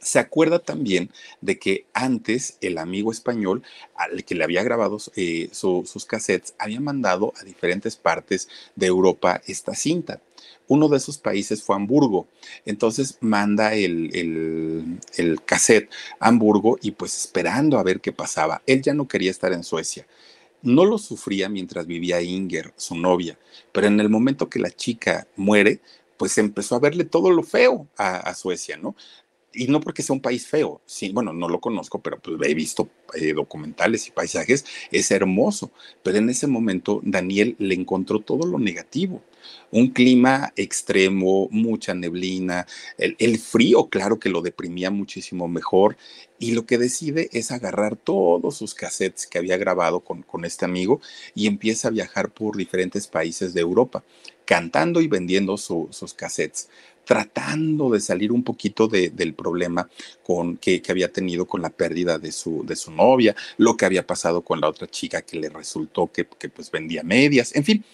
se acuerda también de que antes el amigo español al que le había grabado eh, sus cassettes había mandado a diferentes partes de Europa esta cinta. Uno de esos países fue Hamburgo. Entonces manda el, el, cassette a Hamburgo y pues esperando a ver qué pasaba. Él ya no quería estar en Suecia. No lo sufría mientras vivía Inger, su novia, pero en el momento que la chica muere, pues empezó a verle todo lo feo a Suecia, ¿no? Y no porque sea un país feo, sí, bueno, no lo conozco, pero pues he visto eh, documentales y paisajes, es hermoso, pero en ese momento Daniel le encontró todo lo negativo, un clima extremo, mucha neblina, el, frío, claro que lo deprimía muchísimo mejor, y lo que decide es agarrar todos sus cassettes que había grabado con, con este amigo y empieza a viajar por diferentes países de Europa, cantando y vendiendo sus cassettes tratando de salir un poquito del problema con, que, había tenido con la pérdida de su, de su novia, lo que había pasado con la otra chica que le resultó que, pues vendía medias, en fin.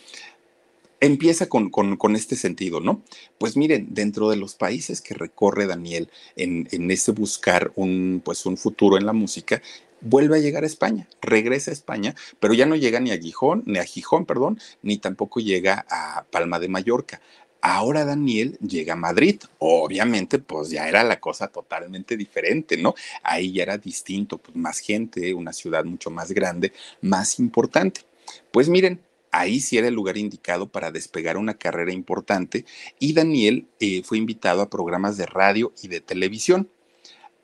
Empieza con, con, este sentido, ¿no? Pues miren, dentro de los países que recorre Daniel en, en ese buscar un, pues un futuro en la música, vuelve a llegar a España, regresa a España, pero ya no llega ni a Gijón, ni a Gijón, perdón, ni tampoco llega a Palma de Mallorca Ahora Daniel llega a Madrid. Obviamente, pues ya era la cosa totalmente diferente, ¿no? Ahí ya era distinto, pues más gente, una ciudad mucho más grande, más importante. Pues miren, ahí sí era el lugar indicado para despegar una carrera importante y Daniel eh, fue invitado a programas de radio y de televisión.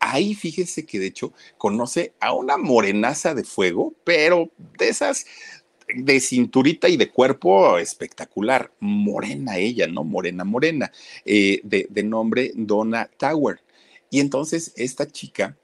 Ahí fíjense que de hecho conoce a una morenaza de fuego, pero de esas de cinturita y de cuerpo espectacular, morena ella, ¿no? Morena, morena, eh, de, de nombre Donna Tower. Y entonces esta chica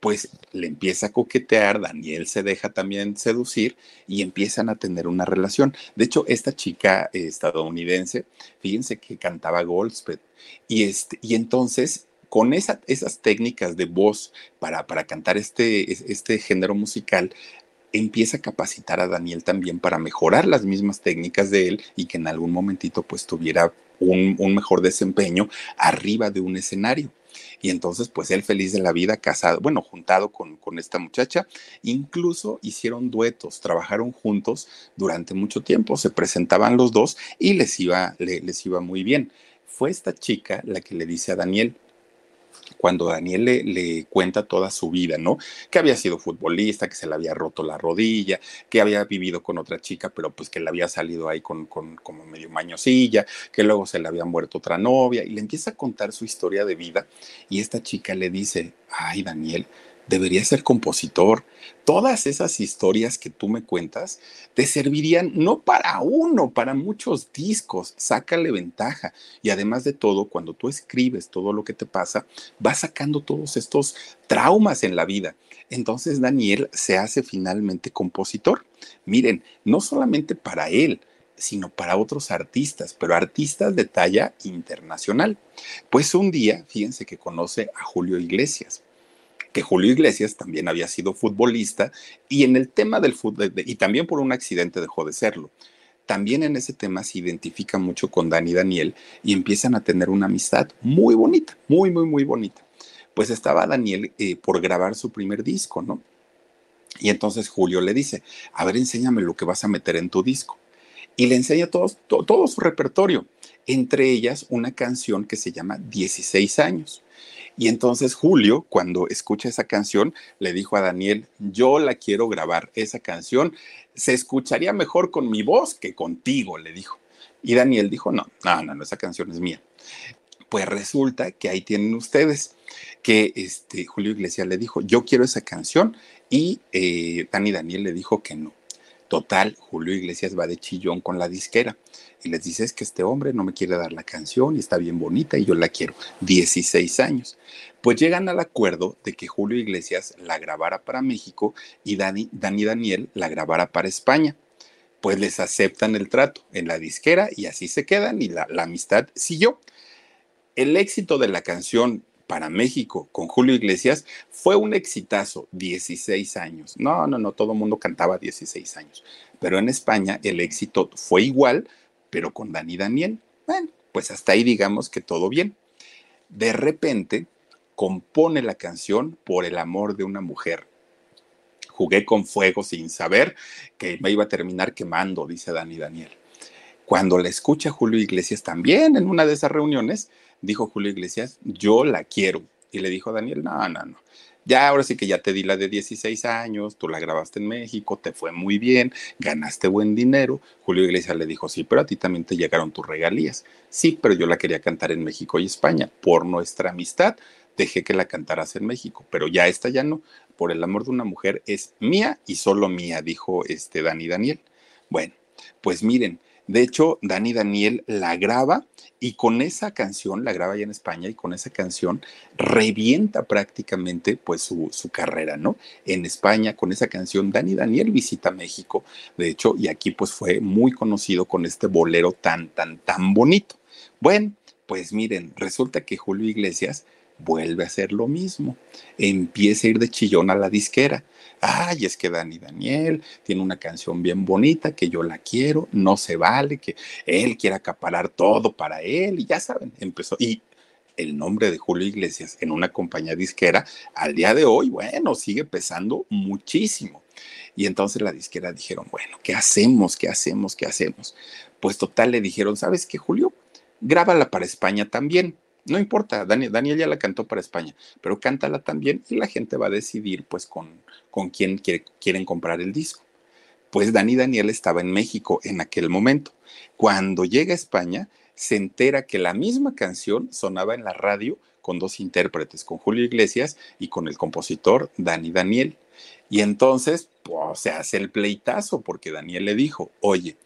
pues le empieza a coquetear, Daniel se deja también seducir y empiezan a tener una relación. De hecho, esta chica estadounidense, fíjense que cantaba Goldsmith y, este, y entonces con esa, esas técnicas de voz para, para cantar este, este género musical, empieza a capacitar a Daniel también para mejorar las mismas técnicas de él y que en algún momentito pues tuviera un, mejor desempeño arriba de un escenario. Y entonces, pues él feliz de la vida, casado, bueno, juntado con, con esta muchacha, incluso hicieron duetos, trabajaron juntos durante mucho tiempo, se presentaban los dos y les iba, les iba muy bien. Fue esta chica la que le dice a Daniel, cuando Daniel le, cuenta toda su vida, ¿no? Que había sido futbolista, que se le había roto la rodilla, que había vivido con otra chica, pero pues que le había salido ahí con, con como medio mañosilla, que luego se le había muerto otra novia, y le empieza a contar su historia de vida, y esta chica le dice, ay Daniel, debería ser compositor. Todas esas historias que tú me cuentas te servirían no para uno, para muchos discos. Sácale ventaja. Y además de todo, cuando tú escribes todo lo que te pasa, vas sacando todos estos traumas en la vida. Entonces Daniel se hace finalmente compositor. Miren, no solamente para él, sino para otros artistas, pero artistas de talla internacional. Pues un día, fíjense que conoce a Julio Iglesias que Julio Iglesias también había sido futbolista y en el tema del fútbol, y también por un accidente dejó de serlo. También en ese tema se identifica mucho con Dani Daniel y empiezan a tener una amistad muy bonita, muy, muy, muy bonita. Pues estaba Daniel eh, por grabar su primer disco, ¿no? Y entonces Julio le dice, a ver, enséñame lo que vas a meter en tu disco. Y le enseña todo, todo su repertorio, entre ellas una canción que se llama 16 años. Y entonces Julio, cuando escucha esa canción, le dijo a Daniel, yo la quiero grabar, esa canción se escucharía mejor con mi voz que contigo, le dijo. Y Daniel dijo, no, no, no, esa canción es mía. Pues resulta que ahí tienen ustedes que este, Julio Iglesias le dijo, yo quiero esa canción y eh, Dani Daniel le dijo que no. Total, Julio Iglesias va de chillón con la disquera y les dice, es que este hombre no me quiere dar la canción y está bien bonita y yo la quiero. 16 años. Pues llegan al acuerdo de que Julio Iglesias la grabara para México y Dani, Dani Daniel la grabara para España. Pues les aceptan el trato en la disquera y así se quedan y la, la amistad siguió. El éxito de la canción para México con Julio Iglesias fue un exitazo, 16 años. No, no, no, todo el mundo cantaba 16 años. Pero en España el éxito fue igual, pero con Dani Daniel. Bueno, pues hasta ahí digamos que todo bien. De repente compone la canción Por el amor de una mujer. Jugué con fuego sin saber que me iba a terminar quemando, dice Dani Daniel. Cuando la escucha Julio Iglesias también en una de esas reuniones, dijo Julio Iglesias, yo la quiero. Y le dijo Daniel, no, no, no. Ya ahora sí que ya te di la de 16 años, tú la grabaste en México, te fue muy bien, ganaste buen dinero. Julio Iglesias le dijo, sí, pero a ti también te llegaron tus regalías. Sí, pero yo la quería cantar en México y España. Por nuestra amistad, dejé que la cantaras en México, pero ya esta ya no. Por el amor de una mujer es mía y solo mía, dijo este Dani Daniel. Bueno, pues miren, de hecho, Dani Daniel la graba y con esa canción, la graba ya en España y con esa canción revienta prácticamente pues su, su, carrera, ¿no? En España con esa canción Dani Daniel visita México, de hecho, y aquí pues fue muy conocido con este bolero tan, tan, tan bonito. Bueno, pues miren, resulta que Julio Iglesias vuelve a hacer lo mismo, empieza a ir de chillón a la disquera ay, es que Dani Daniel tiene una canción bien bonita, que yo la quiero, no se vale, que él quiera acaparar todo para él, y ya saben, empezó. Y el nombre de Julio Iglesias en una compañía disquera, al día de hoy, bueno, sigue pesando muchísimo. Y entonces la disquera dijeron, bueno, ¿qué hacemos? ¿Qué hacemos? ¿Qué hacemos? Pues total le dijeron, ¿sabes qué, Julio? grábala para España también. No importa, Daniel, Daniel, ya la cantó para España, pero cántala también y la gente va a decidir pues con, con quién quieren comprar el disco. Pues Dani Daniel estaba en México en aquel momento. Cuando llega a España, se entera que la misma canción sonaba en la radio con dos intérpretes, con Julio Iglesias y con el compositor Dani Daniel. Y entonces, pues, se hace el pleitazo porque Daniel le dijo, oye,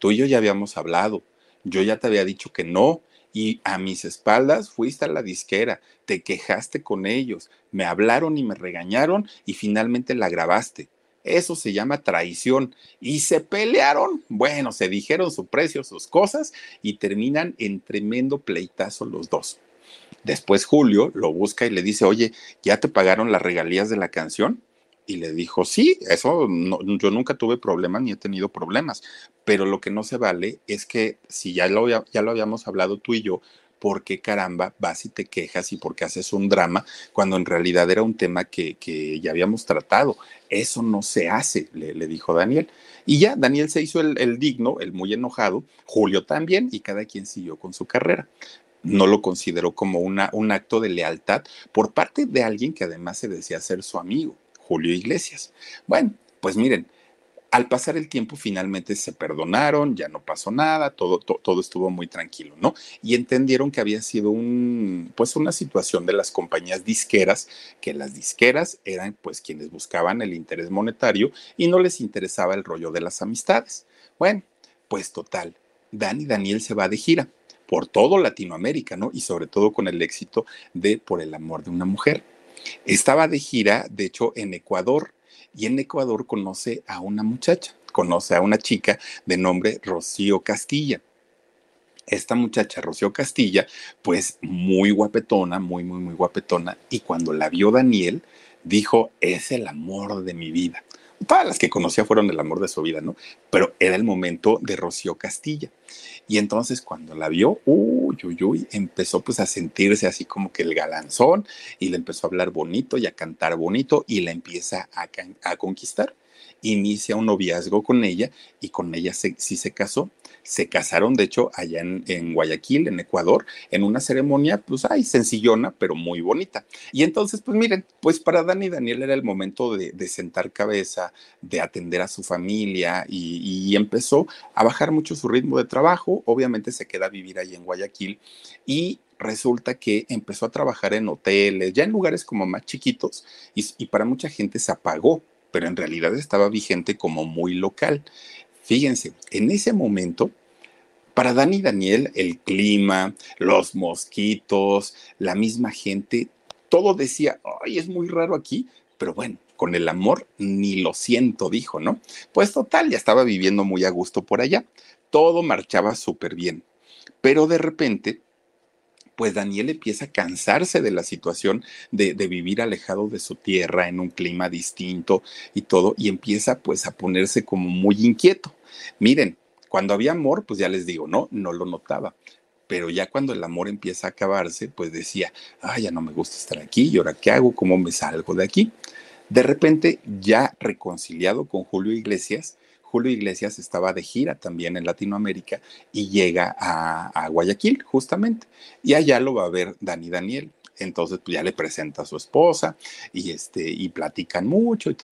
tú y yo ya habíamos hablado, yo ya te había dicho que no, y a mis espaldas fuiste a la disquera, te quejaste con ellos, me hablaron y me regañaron y finalmente la grabaste. Eso se llama traición. Y se pelearon. Bueno, se dijeron su precio, sus cosas y terminan en tremendo pleitazo los dos. Después Julio lo busca y le dice, oye, ¿ya te pagaron las regalías de la canción? Y le dijo, sí, eso yo nunca tuve problemas ni he tenido problemas, pero lo que no se vale es que si ya lo, ya lo habíamos hablado tú y yo, ¿por qué caramba vas y te quejas y por qué haces un drama cuando en realidad era un tema que, ya habíamos tratado? Eso no se hace, le, dijo Daniel. Y ya, Daniel se hizo el, el digno, el muy enojado, Julio también, y cada quien siguió con su carrera no lo consideró como una, un acto de lealtad por parte de alguien que además se decía ser su amigo. Julio Iglesias. Bueno, pues miren, al pasar el tiempo finalmente se perdonaron, ya no pasó nada, todo, todo estuvo muy tranquilo, ¿no? Y entendieron que había sido un, pues una situación de las compañías disqueras, que las disqueras eran pues quienes buscaban el interés monetario y no les interesaba el rollo de las amistades. Bueno, pues total, Dani Daniel se va de gira por todo Latinoamérica, ¿no? Y sobre todo con el éxito de Por el amor de una mujer. Estaba de gira, de hecho, en Ecuador, y en Ecuador conoce a una muchacha, conoce a una chica de nombre Rocío Castilla. Esta muchacha, Rocío Castilla, pues muy guapetona, muy, muy, muy guapetona, y cuando la vio Daniel, dijo, es el amor de mi vida. Todas las que conocía fueron el amor de su vida, ¿no? Pero era el momento de Rocío Castilla. Y entonces cuando la vio, uy, uy, uy, empezó pues a sentirse así como que el galanzón y le empezó a hablar bonito y a cantar bonito y la empieza a, a conquistar. Inicia un noviazgo con ella y con ella sí se casó se casaron, de hecho, allá en, Guayaquil, en Ecuador, en una ceremonia, pues, ay, sencillona, pero muy bonita. Y entonces, pues miren, pues para Dani Daniel era el momento de, sentar cabeza, de atender a su familia y, empezó a bajar mucho su ritmo de trabajo. Obviamente se queda a vivir ahí en Guayaquil y resulta que empezó a trabajar en hoteles, ya en lugares como más chiquitos, y, y, para mucha gente se apagó, pero en realidad estaba vigente como muy local. Fíjense, en ese momento, para Dani y Daniel, el clima, los mosquitos, la misma gente, todo decía, ay, es muy raro aquí, pero bueno, con el amor ni lo siento, dijo, ¿no? Pues total, ya estaba viviendo muy a gusto por allá, todo marchaba súper bien, pero de repente pues Daniel empieza a cansarse de la situación de, vivir alejado de su tierra en un clima distinto y todo, y empieza pues a ponerse como muy inquieto. Miren, cuando había amor, pues ya les digo, no, no lo notaba. Pero ya cuando el amor empieza a acabarse, pues decía, ay, ya no me gusta estar aquí, ¿y ahora qué hago? ¿Cómo me salgo de aquí? De repente, ya reconciliado con Julio Iglesias, Julio Iglesias estaba de gira también en Latinoamérica y llega a, Guayaquil justamente. Y allá lo va a ver Dani Daniel. Entonces, pues ya le presenta a su esposa y, este, y platican mucho.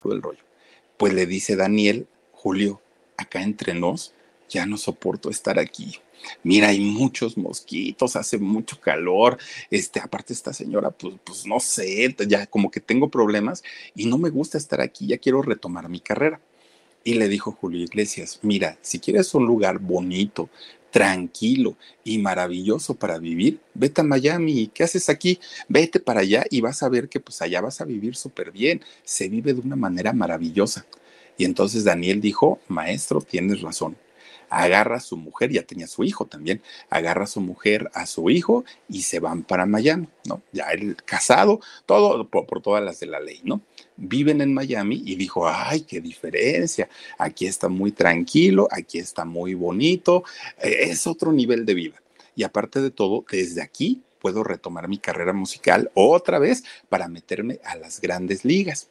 Todo el rollo. Pues le dice Daniel, Julio, acá entre nos, ya no soporto estar aquí. Mira, hay muchos mosquitos, hace mucho calor. Este, aparte esta señora, pues, pues no sé, ya como que tengo problemas y no me gusta estar aquí, ya quiero retomar mi carrera. Y le dijo Julio Iglesias, mira, si quieres un lugar bonito, tranquilo y maravilloso para vivir, vete a Miami. ¿Qué haces aquí? Vete para allá y vas a ver que pues allá vas a vivir súper bien. Se vive de una manera maravillosa. Y entonces Daniel dijo, maestro, tienes razón. Agarra a su mujer, ya tenía su hijo también, agarra a su mujer, a su hijo y se van para Miami, ¿no? Ya él casado, todo por, por todas las de la ley, ¿no? Viven en Miami y dijo, ay, qué diferencia, aquí está muy tranquilo, aquí está muy bonito, eh, es otro nivel de vida. Y aparte de todo, desde aquí puedo retomar mi carrera musical otra vez para meterme a las grandes ligas.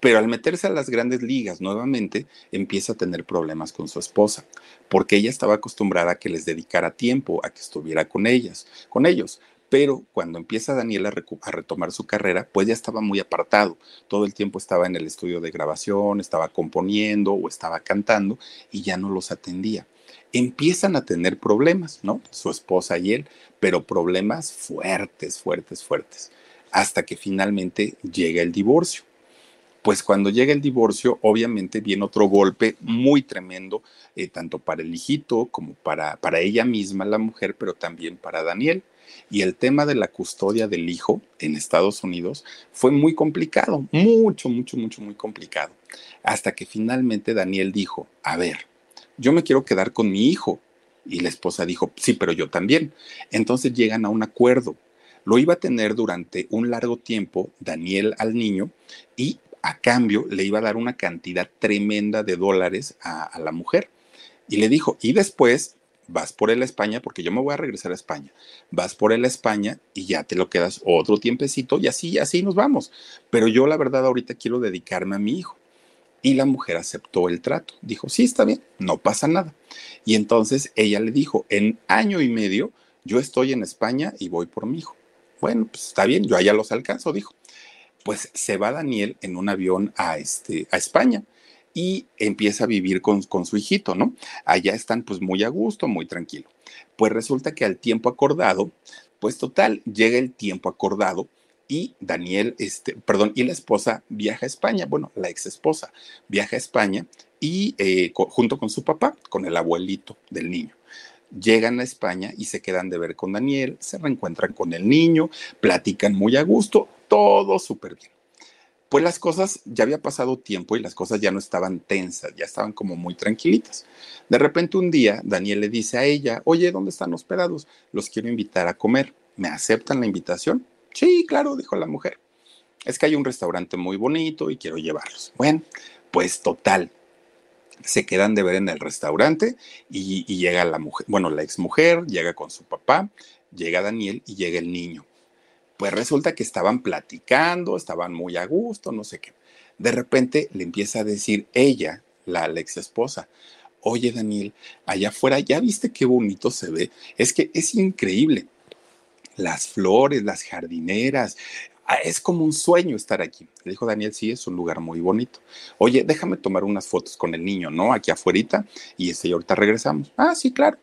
Pero al meterse a las grandes ligas nuevamente, empieza a tener problemas con su esposa, porque ella estaba acostumbrada a que les dedicara tiempo, a que estuviera con ellas, con ellos. Pero cuando empieza Daniel a, a, retomar su carrera, pues ya estaba muy apartado. Todo el tiempo estaba en el estudio de grabación, estaba componiendo o estaba cantando y ya no los atendía. Empiezan a tener problemas, ¿no? Su esposa y él, pero problemas fuertes, fuertes, fuertes, hasta que finalmente llega el divorcio pues cuando llega el divorcio, obviamente viene otro golpe muy tremendo, eh, tanto para el hijito como para, para ella misma, la mujer, pero también para Daniel. Y el tema de la custodia del hijo en Estados Unidos fue muy complicado, mucho, mucho, mucho, muy complicado. Hasta que finalmente Daniel dijo, a ver, yo me quiero quedar con mi hijo. Y la esposa dijo, sí, pero yo también. Entonces llegan a un acuerdo. Lo iba a tener durante un largo tiempo Daniel al niño y a cambio le iba a dar una cantidad tremenda de dólares a, la mujer. Y le dijo, y después vas por él a España, porque yo me voy a regresar a España, vas por él a España y ya te lo quedas otro tiempecito y así, así nos vamos. Pero yo la verdad ahorita quiero dedicarme a mi hijo. Y la mujer aceptó el trato. Dijo, sí, está bien, no pasa nada. Y entonces ella le dijo, en año y medio yo estoy en España y voy por mi hijo. Bueno, pues está bien, yo allá los alcanzo, dijo pues se va Daniel en un avión a, este, a España y empieza a vivir con, con, su hijito, ¿no? Allá están pues muy a gusto, muy tranquilo. Pues resulta que al tiempo acordado, pues total, llega el tiempo acordado y Daniel, este, perdón, y la esposa viaja a España, bueno, la ex esposa viaja a España y eh, junto con su papá, con el abuelito del niño llegan a España y se quedan de ver con Daniel, se reencuentran con el niño, platican muy a gusto, todo súper bien. Pues las cosas, ya había pasado tiempo y las cosas ya no estaban tensas, ya estaban como muy tranquilitas. De repente un día Daniel le dice a ella, oye, ¿dónde están hospedados? Los quiero invitar a comer. ¿Me aceptan la invitación? Sí, claro, dijo la mujer. Es que hay un restaurante muy bonito y quiero llevarlos. Bueno, pues total, se quedan de ver en el restaurante y, y, llega la mujer, bueno, la ex mujer llega con su papá, llega Daniel y llega el niño. Pues resulta que estaban platicando, estaban muy a gusto, no sé qué. De repente le empieza a decir ella, la, ex esposa, oye Daniel, allá afuera, ¿ya viste qué bonito se ve? Es que es increíble. Las flores, las jardineras, ah, es como un sueño estar aquí. Le dijo Daniel, sí, es un lugar muy bonito. Oye, déjame tomar unas fotos con el niño, ¿no? Aquí afuera y este, y ahorita regresamos. Ah, sí, claro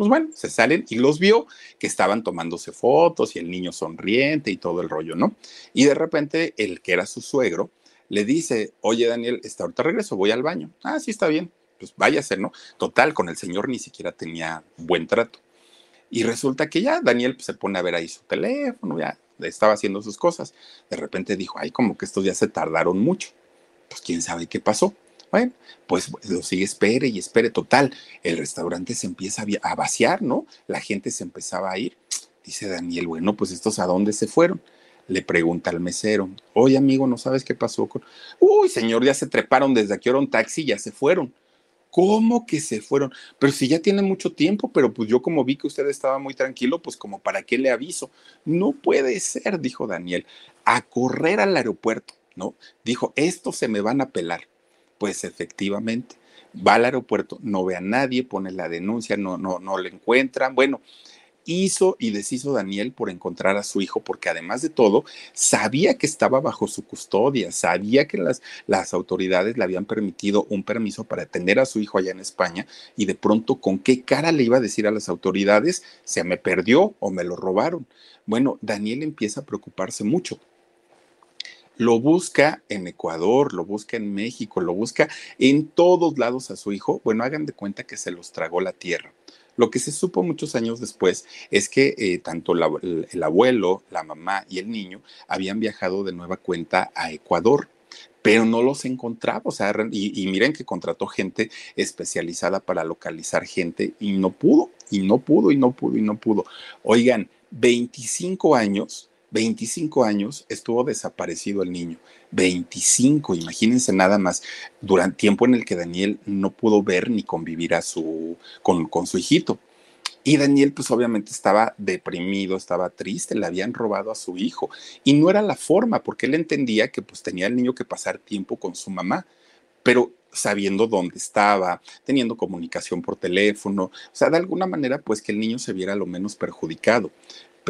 pues bueno, se salen y los vio que estaban tomándose fotos y el niño sonriente y todo el rollo, ¿no? Y de repente el que era su suegro le dice, oye Daniel, está ahorita regreso, voy al baño. Ah, sí, está bien, pues váyase, ¿no? Total, con el señor ni siquiera tenía buen trato. Y resulta que ya Daniel pues, se pone a ver ahí su teléfono, ya estaba haciendo sus cosas. De repente dijo, ay, como que estos días se tardaron mucho. Pues quién sabe qué pasó. Bueno, pues lo sigue, espere y espere. Total, el restaurante se empieza a vaciar, ¿no? La gente se empezaba a ir. Dice Daniel, bueno, pues estos a dónde se fueron. Le pregunta al mesero, oye amigo, ¿no sabes qué pasó con...? Uy, señor, ya se treparon desde aquí era un taxi, ya se fueron. ¿Cómo que se fueron? Pero si ya tiene mucho tiempo, pero pues yo como vi que usted estaba muy tranquilo, pues como para qué le aviso. No puede ser, dijo Daniel, a correr al aeropuerto, ¿no? Dijo, estos se me van a pelar pues efectivamente va al aeropuerto, no ve a nadie, pone la denuncia, no, no, no le encuentran. Bueno, hizo y deshizo Daniel por encontrar a su hijo, porque además de todo, sabía que estaba bajo su custodia, sabía que las, las autoridades le habían permitido un permiso para tener a su hijo allá en España y de pronto con qué cara le iba a decir a las autoridades, se me perdió o me lo robaron. Bueno, Daniel empieza a preocuparse mucho lo busca en Ecuador, lo busca en México, lo busca en todos lados a su hijo. Bueno, hagan de cuenta que se los tragó la tierra. Lo que se supo muchos años después es que eh, tanto el abuelo, la mamá y el niño habían viajado de nueva cuenta a Ecuador pero no los encontraba, o sea, y, y, miren que contrató gente especializada para localizar gente y no pudo, y no pudo, y no pudo, y no pudo. Oigan, 25 años, 25 años estuvo desaparecido el niño. 25, imagínense nada más, durante tiempo en el que Daniel no pudo ver ni convivir a su, con, con su hijito. Y Daniel, pues obviamente estaba deprimido, estaba triste, le habían robado a su hijo. Y no era la forma, porque él entendía que pues tenía el niño que pasar tiempo con su mamá, pero sabiendo dónde estaba, teniendo comunicación por teléfono, o sea, de alguna manera, pues que el niño se viera lo menos perjudicado.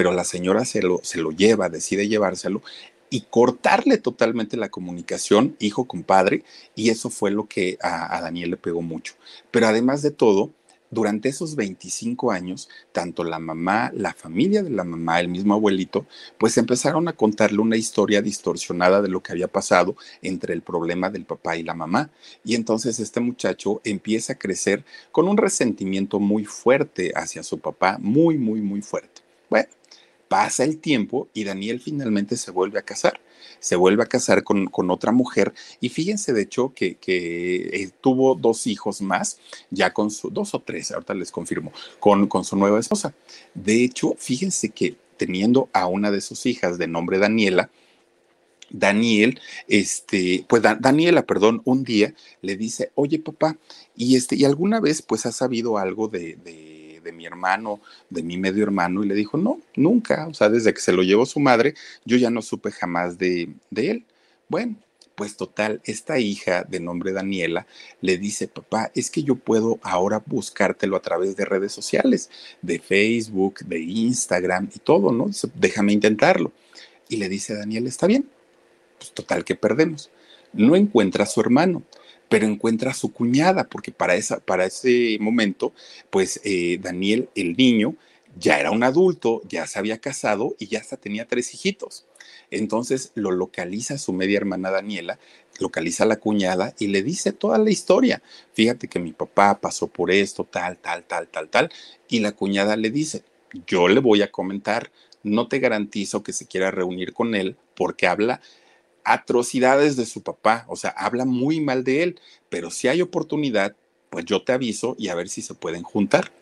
Pero la señora se lo, se lo lleva, decide llevárselo y cortarle totalmente la comunicación hijo con padre, y eso fue lo que a, a Daniel le pegó mucho. Pero además de todo, durante esos 25 años, tanto la mamá, la familia de la mamá, el mismo abuelito, pues empezaron a contarle una historia distorsionada de lo que había pasado entre el problema del papá y la mamá. Y entonces este muchacho empieza a crecer con un resentimiento muy fuerte hacia su papá, muy, muy, muy fuerte. Bueno, pasa el tiempo y Daniel finalmente se vuelve a casar se vuelve a casar con, con otra mujer y fíjense de hecho que, que eh, tuvo dos hijos más, ya con su, dos o tres, ahorita les confirmo, con, con su nueva esposa. De hecho, fíjense que teniendo a una de sus hijas de nombre Daniela, Daniel, este, pues Daniela, perdón, un día le dice, oye papá, y este, y alguna vez pues has sabido algo de, de de, mi hermano, de mi medio hermano, y le dijo, no, nunca, o sea, desde que se lo llevó su madre, yo ya no supe jamás de, de él. Bueno, pues total, esta hija de nombre Daniela le dice, papá, es que yo puedo ahora buscártelo a través de redes sociales, de Facebook, de Instagram y todo, ¿no? Déjame intentarlo. Y le dice Daniela, está bien. Pues total que perdemos. No encuentra a su hermano pero encuentra a su cuñada, porque para, esa, para ese momento, pues eh, Daniel, el niño, ya era un adulto, ya se había casado y ya hasta tenía tres hijitos. Entonces lo localiza su media hermana Daniela, localiza a la cuñada y le dice toda la historia. Fíjate que mi papá pasó por esto, tal, tal, tal, tal, tal. Y la cuñada le dice, yo le voy a comentar, no te garantizo que se quiera reunir con él porque habla atrocidades de su papá, o sea, habla muy mal de él, pero si hay oportunidad, pues yo te aviso y a ver si se pueden juntar.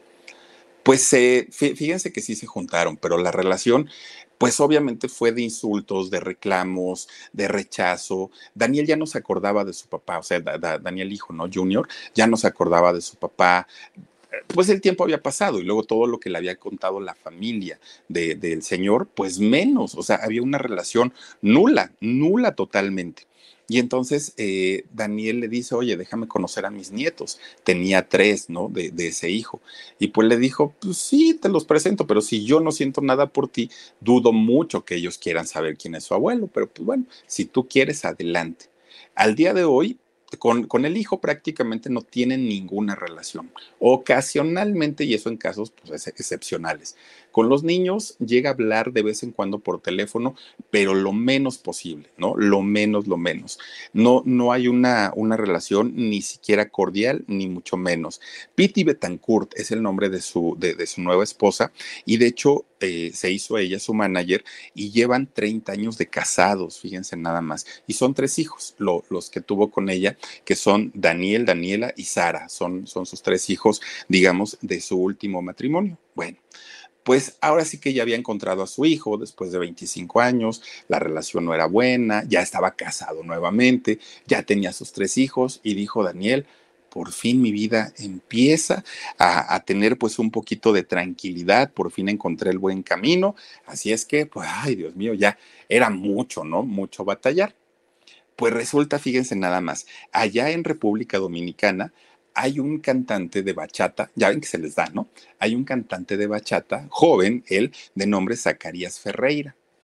Pues eh, fíjense que sí se juntaron, pero la relación, pues obviamente fue de insultos, de reclamos, de rechazo. Daniel ya no se acordaba de su papá, o sea, Daniel hijo, ¿no? Junior, ya no se acordaba de su papá, pues el tiempo había pasado y luego todo lo que le había contado la familia del señor, pues menos, o sea, había una relación nula, nula totalmente. Y entonces eh, Daniel le dice, oye, déjame conocer a mis nietos. Tenía tres, ¿no? De, de, ese hijo. Y pues le dijo, pues sí, te los presento, pero si yo no siento nada por ti, dudo mucho que ellos quieran saber quién es su abuelo. Pero pues bueno, si tú quieres, adelante. Al día de hoy, con, el hijo prácticamente no tienen ninguna relación. Ocasionalmente, y eso en casos pues, excepcionales. Con los niños llega a hablar de vez en cuando por teléfono, pero lo menos posible, ¿no? Lo menos, lo menos. No, no hay una, una relación ni siquiera cordial, ni mucho menos. Piti Betancourt es el nombre de su, de, su nueva esposa y de hecho eh, se hizo ella su manager y llevan 30 años de casados, fíjense nada más. Y son tres hijos lo, los que tuvo con ella, que son Daniel, Daniela y Sara. Son, son sus tres hijos, digamos, de su último matrimonio. Bueno pues ahora sí que ya había encontrado a su hijo después de 25 años, la relación no era buena, ya estaba casado nuevamente, ya tenía sus tres hijos y dijo Daniel, por fin mi vida empieza a, tener pues un poquito de tranquilidad, por fin encontré el buen camino, así es que, pues, ay Dios mío, ya era mucho, ¿no? Mucho batallar. Pues resulta, fíjense nada más, allá en República Dominicana hay un cantante de bachata, ya ven que se les da, ¿no? Hay un cantante de bachata, joven, él, de nombre Zacarías Ferreira.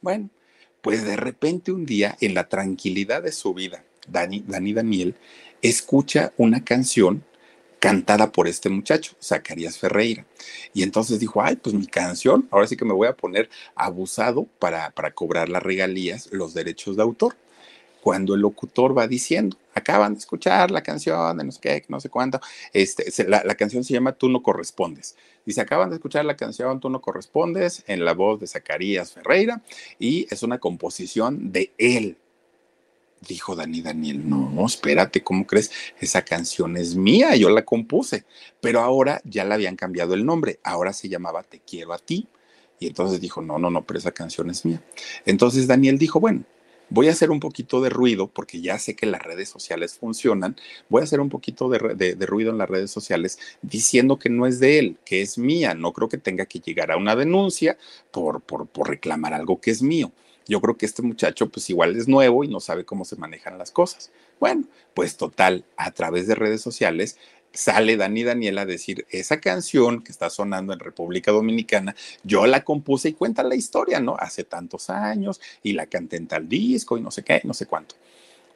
Bueno, Pues de repente un día, en la tranquilidad de su vida, Dani, Dani Daniel escucha una canción cantada por este muchacho, Zacarías Ferreira. Y entonces dijo, ay, pues mi canción, ahora sí que me voy a poner abusado para, para cobrar las regalías, los derechos de autor. Cuando el locutor va diciendo, acaban de escuchar la canción de no sé qué, no sé cuánto, este, la, la canción se llama Tú no correspondes. Dice, acaban de escuchar la canción Tú no correspondes en la voz de Zacarías Ferreira y es una composición de él, Dijo Dani Daniel, no, espérate, ¿cómo crees? Esa canción es mía, yo la compuse, pero ahora ya le habían cambiado el nombre, ahora se llamaba Te quiero a ti. Y entonces dijo, no, no, no, pero esa canción es mía. Entonces Daniel dijo, bueno, voy a hacer un poquito de ruido porque ya sé que las redes sociales funcionan. Voy a hacer un poquito de, ruido en las redes sociales diciendo que no es de él, que es mía. No creo que tenga que llegar a una denuncia por, por, por reclamar algo que es mío. Yo creo que este muchacho pues igual es nuevo y no sabe cómo se manejan las cosas. Bueno, pues total, a través de redes sociales sale Dani Daniel a decir, esa canción que está sonando en República Dominicana, yo la compuse y cuenta la historia, ¿no? Hace tantos años y la canté en tal disco y no sé qué, no sé cuánto.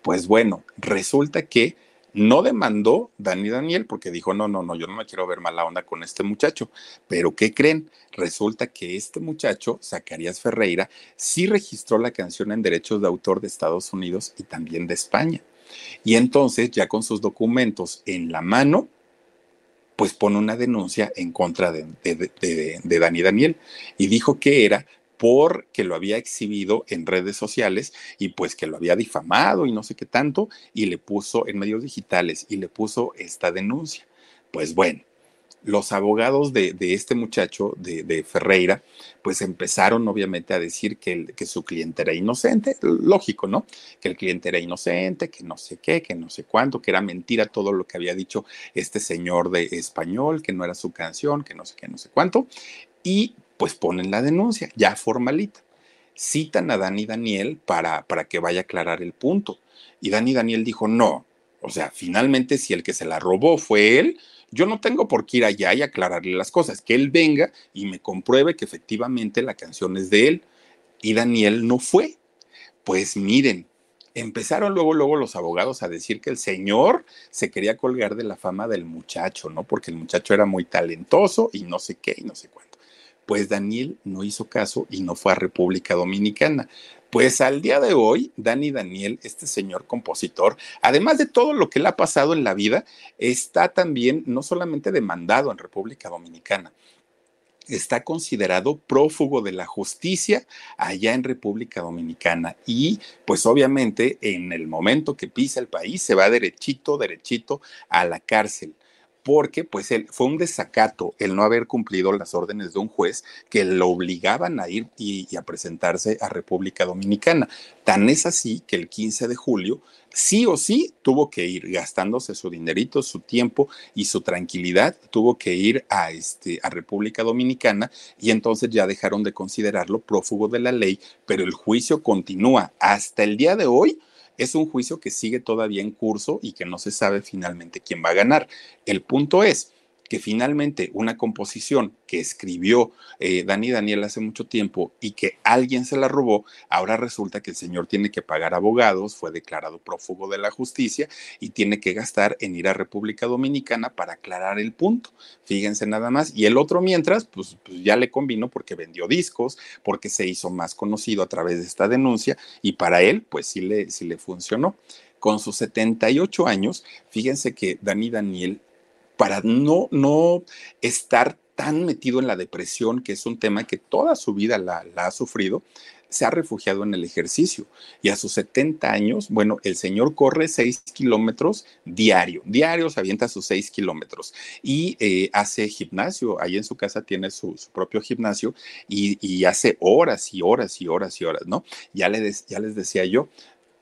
Pues bueno, resulta que no demandó Dani Daniel porque dijo, no, no, no, yo no me quiero ver mala onda con este muchacho. Pero ¿qué creen? Resulta que este muchacho, Zacarías Ferreira, sí registró la canción en derechos de autor de Estados Unidos y también de España. Y entonces, ya con sus documentos en la mano, pues pone una denuncia en contra de, de, Dani Daniel y dijo que era porque lo había exhibido en redes sociales y pues que lo había difamado y no sé qué tanto y le puso en medios digitales y le puso esta denuncia. Pues bueno, los abogados de, este muchacho, de, Ferreira, pues empezaron obviamente a decir que, su cliente era inocente, lógico, ¿no? Que el cliente era inocente, que no sé qué, que no sé cuánto, que era mentira todo lo que había dicho este señor de español, que no era su canción, que no sé qué, no sé cuánto. Y pues ponen la denuncia, ya formalita. Citan a Dani Daniel para, para que vaya a aclarar el punto. Y Dani Daniel dijo, no, o sea, finalmente si el que se la robó fue él, yo no tengo por qué ir allá y aclararle las cosas, que él venga y me compruebe que efectivamente la canción es de él. Y Daniel no fue. Pues miren, empezaron luego, luego los abogados a decir que el señor se quería colgar de la fama del muchacho, ¿no? Porque el muchacho era muy talentoso y no sé qué y no sé cuánto. Pues Daniel no hizo caso y no fue a República Dominicana. Pues al día de hoy, Dani Daniel, este señor compositor, además de todo lo que le ha pasado en la vida, está también no solamente demandado en República Dominicana, está considerado prófugo de la justicia allá en República Dominicana y pues obviamente en el momento que pisa el país se va derechito, derechito a la cárcel porque pues él, fue un desacato el no haber cumplido las órdenes de un juez que lo obligaban a ir y, a presentarse a República Dominicana. Tan es así que el 15 de julio sí o sí tuvo que ir gastándose su dinerito, su tiempo y su tranquilidad, tuvo que ir a, este, a República Dominicana y entonces ya dejaron de considerarlo prófugo de la ley, pero el juicio continúa hasta el día de hoy es un juicio que sigue todavía en curso y que no se sabe finalmente quién va a ganar. El punto es que finalmente una composición que escribió eh, Dani Daniel hace mucho tiempo y que alguien se la robó, ahora resulta que el señor tiene que pagar abogados, fue declarado prófugo de la justicia y tiene que gastar en ir a República Dominicana para aclarar el punto. Fíjense nada más. Y el otro mientras, pues, pues ya le convino porque vendió discos, porque se hizo más conocido a través de esta denuncia y para él, pues sí le, sí le funcionó. Con sus 78 años, fíjense que Dani Daniel para no, no estar tan metido en la depresión, que es un tema que toda su vida la, ha sufrido, se ha refugiado en el ejercicio. Y a sus 70 años, bueno, el señor corre 6 kilómetros diario. Diario se avienta sus 6 kilómetros. Y eh, hace gimnasio. Ahí en su casa tiene su, propio gimnasio y, y, hace horas y horas y horas y horas, ¿no? Ya, le ya les decía yo,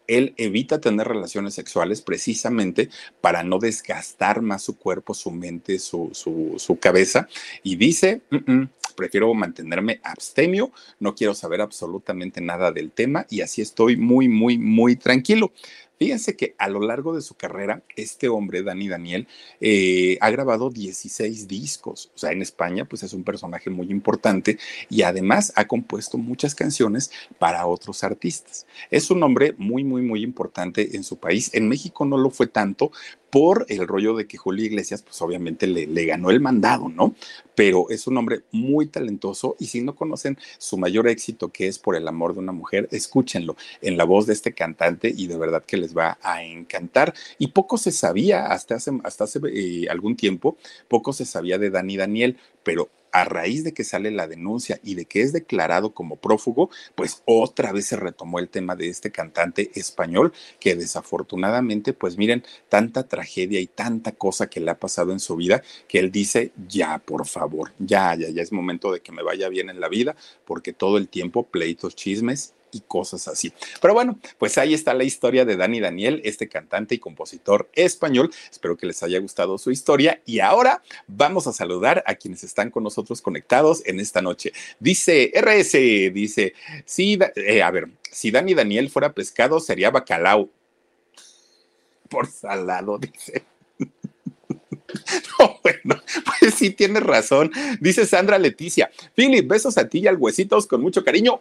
él evita tener relaciones sexuales precisamente para no desgastar más su cuerpo, su mente, su, su, cabeza. Y dice, mm -mm, prefiero mantenerme abstemio, no quiero saber absolutamente nada del tema y así estoy muy, muy, muy tranquilo. Fíjense que a lo largo de su carrera, este hombre, Dani Daniel, eh, ha grabado 16 discos. O sea, en España, pues es un personaje muy importante y además ha compuesto muchas canciones para otros artistas. Es un hombre muy, muy, muy importante en su país. En México no lo fue tanto, por el rollo de que Julio Iglesias, pues obviamente le, ganó el mandado, ¿no? Pero es un hombre muy talentoso y si no conocen su mayor éxito, que es por el amor de una mujer, escúchenlo en la voz de este cantante y de verdad que les va a encantar. Y poco se sabía hasta hace, hasta hace eh, algún tiempo, poco se sabía de Dani Daniel, pero a raíz de que sale la denuncia y de que es declarado como prófugo, pues otra vez se retomó el tema de este cantante español que desafortunadamente, pues miren, tanta tragedia y tanta cosa que le ha pasado en su vida que él dice, ya, por favor, ya, ya, ya es momento de que me vaya bien en la vida porque todo el tiempo pleitos, chismes y cosas así. Pero bueno, pues ahí está la historia de Dani Daniel, este cantante y compositor español. Espero que les haya gustado su historia y ahora vamos a saludar a quienes están con nosotros conectados en esta noche. Dice RS, dice, sí, eh, a ver, si Dani Daniel fuera pescado sería bacalao. Por salado, dice. No, bueno, pues sí, tienes razón. Dice Sandra Leticia. Philip, besos a ti y al huesitos con mucho cariño.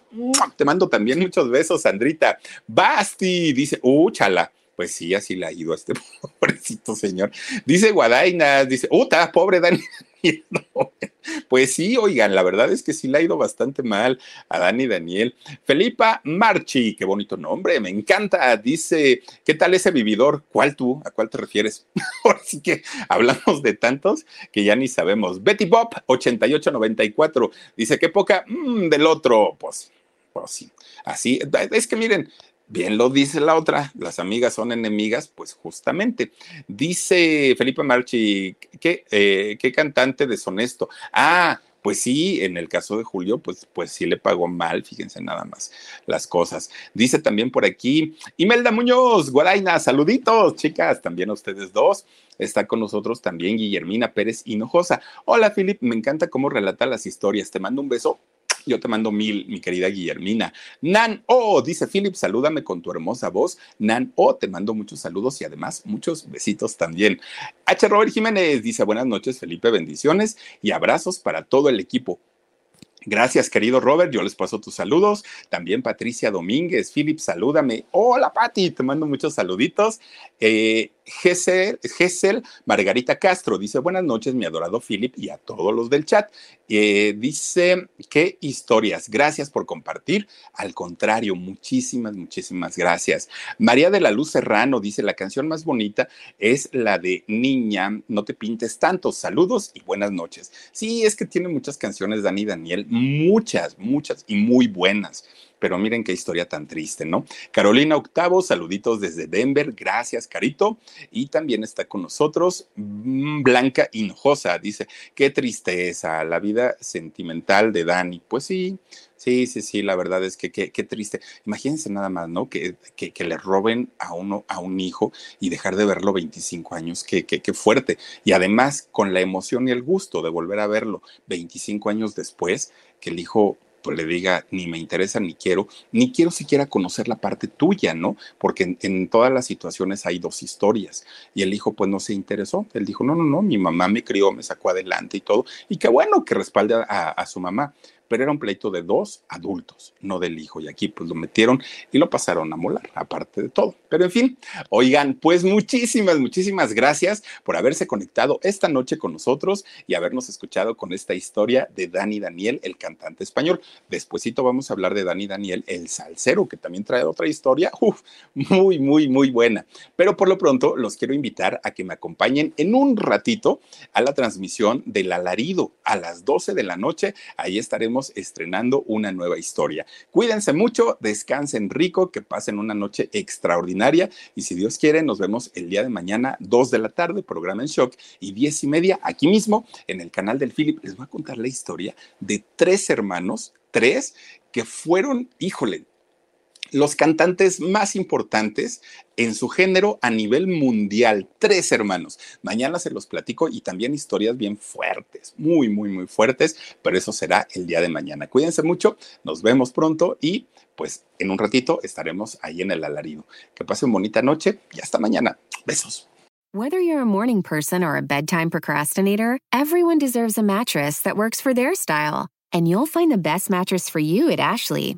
Te mando también muchos besos, Sandrita. Basti, dice, uh, chala. Pues sí, así le ha ido a este pobrecito señor. Dice Guadaina, dice, ¡Uta, pobre Dani! pues sí, oigan, la verdad es que sí le ha ido bastante mal a Dani Daniel. Felipa Marchi, qué bonito nombre, me encanta. Dice, ¿qué tal ese vividor? ¿Cuál tú? ¿A cuál te refieres? Así que hablamos de tantos que ya ni sabemos. Betty Bob, 8894, dice, qué poca mm, del otro. Pues, pues sí, así, es que miren, Bien lo dice la otra, las amigas son enemigas, pues justamente. Dice Felipe Marchi, ¿qué, eh, qué cantante deshonesto? Ah, pues sí, en el caso de Julio, pues, pues sí le pagó mal, fíjense nada más las cosas. Dice también por aquí, Imelda Muñoz, Guadaina, saluditos, chicas, también a ustedes dos. Está con nosotros también Guillermina Pérez Hinojosa. Hola, Filip, me encanta cómo relata las historias. Te mando un beso yo te mando mil, mi querida Guillermina. Nan O, dice Philip, salúdame con tu hermosa voz. Nan O, te mando muchos saludos y además muchos besitos también. H. Robert Jiménez dice, buenas noches, Felipe, bendiciones y abrazos para todo el equipo. Gracias, querido Robert. Yo les paso tus saludos. También Patricia Domínguez. Philip, salúdame. Hola, Pati. Te mando muchos saluditos. Eh, Gesell, Margarita Castro dice: Buenas noches, mi adorado Philip, y a todos los del chat. Eh, dice: Qué historias. Gracias por compartir. Al contrario, muchísimas, muchísimas gracias. María de la Luz Serrano dice: La canción más bonita es la de Niña, no te pintes tanto. Saludos y buenas noches. Sí, es que tiene muchas canciones, Dani Daniel, muchas, muchas y muy buenas pero miren qué historia tan triste, ¿no? Carolina Octavo, saluditos desde Denver, gracias, Carito. Y también está con nosotros mm, Blanca Hinojosa, dice, qué tristeza, la vida sentimental de Dani. Pues sí, Sí, sí, sí, la verdad es que qué triste. Imagínense nada más, ¿no? Que, que, que, le roben a uno, a un hijo y dejar de verlo 25 años, qué, qué, fuerte. Y además, con la emoción y el gusto de volver a verlo 25 años después, que el hijo pues, le diga, ni me interesa, ni quiero, ni quiero siquiera conocer la parte tuya, ¿no? Porque en, todas las situaciones hay dos historias. Y el hijo, pues, no se interesó. Él dijo, no, no, no, mi mamá me crió, me sacó adelante y todo. Y qué bueno que respalde a, a su mamá pero era un pleito de dos adultos, no del hijo. Y aquí pues lo metieron y lo pasaron a molar, aparte de todo. Pero en fin, oigan, pues muchísimas, muchísimas gracias por haberse conectado esta noche con nosotros y habernos escuchado con esta historia de Dani Daniel, el cantante español. Despuésito vamos a hablar de Dani Daniel, el salsero, que también trae otra historia, uf, muy, muy, muy buena. Pero por lo pronto los quiero invitar a que me acompañen en un ratito a la transmisión del alarido a las 12 de la noche. Ahí estaremos estrenando una nueva historia. Cuídense mucho, descansen rico, que pasen una noche extraordinaria y si Dios quiere, nos vemos el día de mañana, 2 de la tarde, programa en shock y 10 y media aquí mismo en el canal del Philip. Les voy a contar la historia de tres hermanos, tres que fueron, híjole, los cantantes más importantes en su género a nivel mundial. Tres hermanos. Mañana se los platico y también historias bien fuertes, muy, muy, muy fuertes, pero eso será el día de mañana. Cuídense mucho, nos vemos pronto y pues en un ratito estaremos ahí en el alarido. Que pasen bonita noche y hasta mañana. Besos. Whether you're a morning person or a bedtime procrastinator, everyone deserves a mattress that works for their style. And you'll find the best mattress for you at Ashley.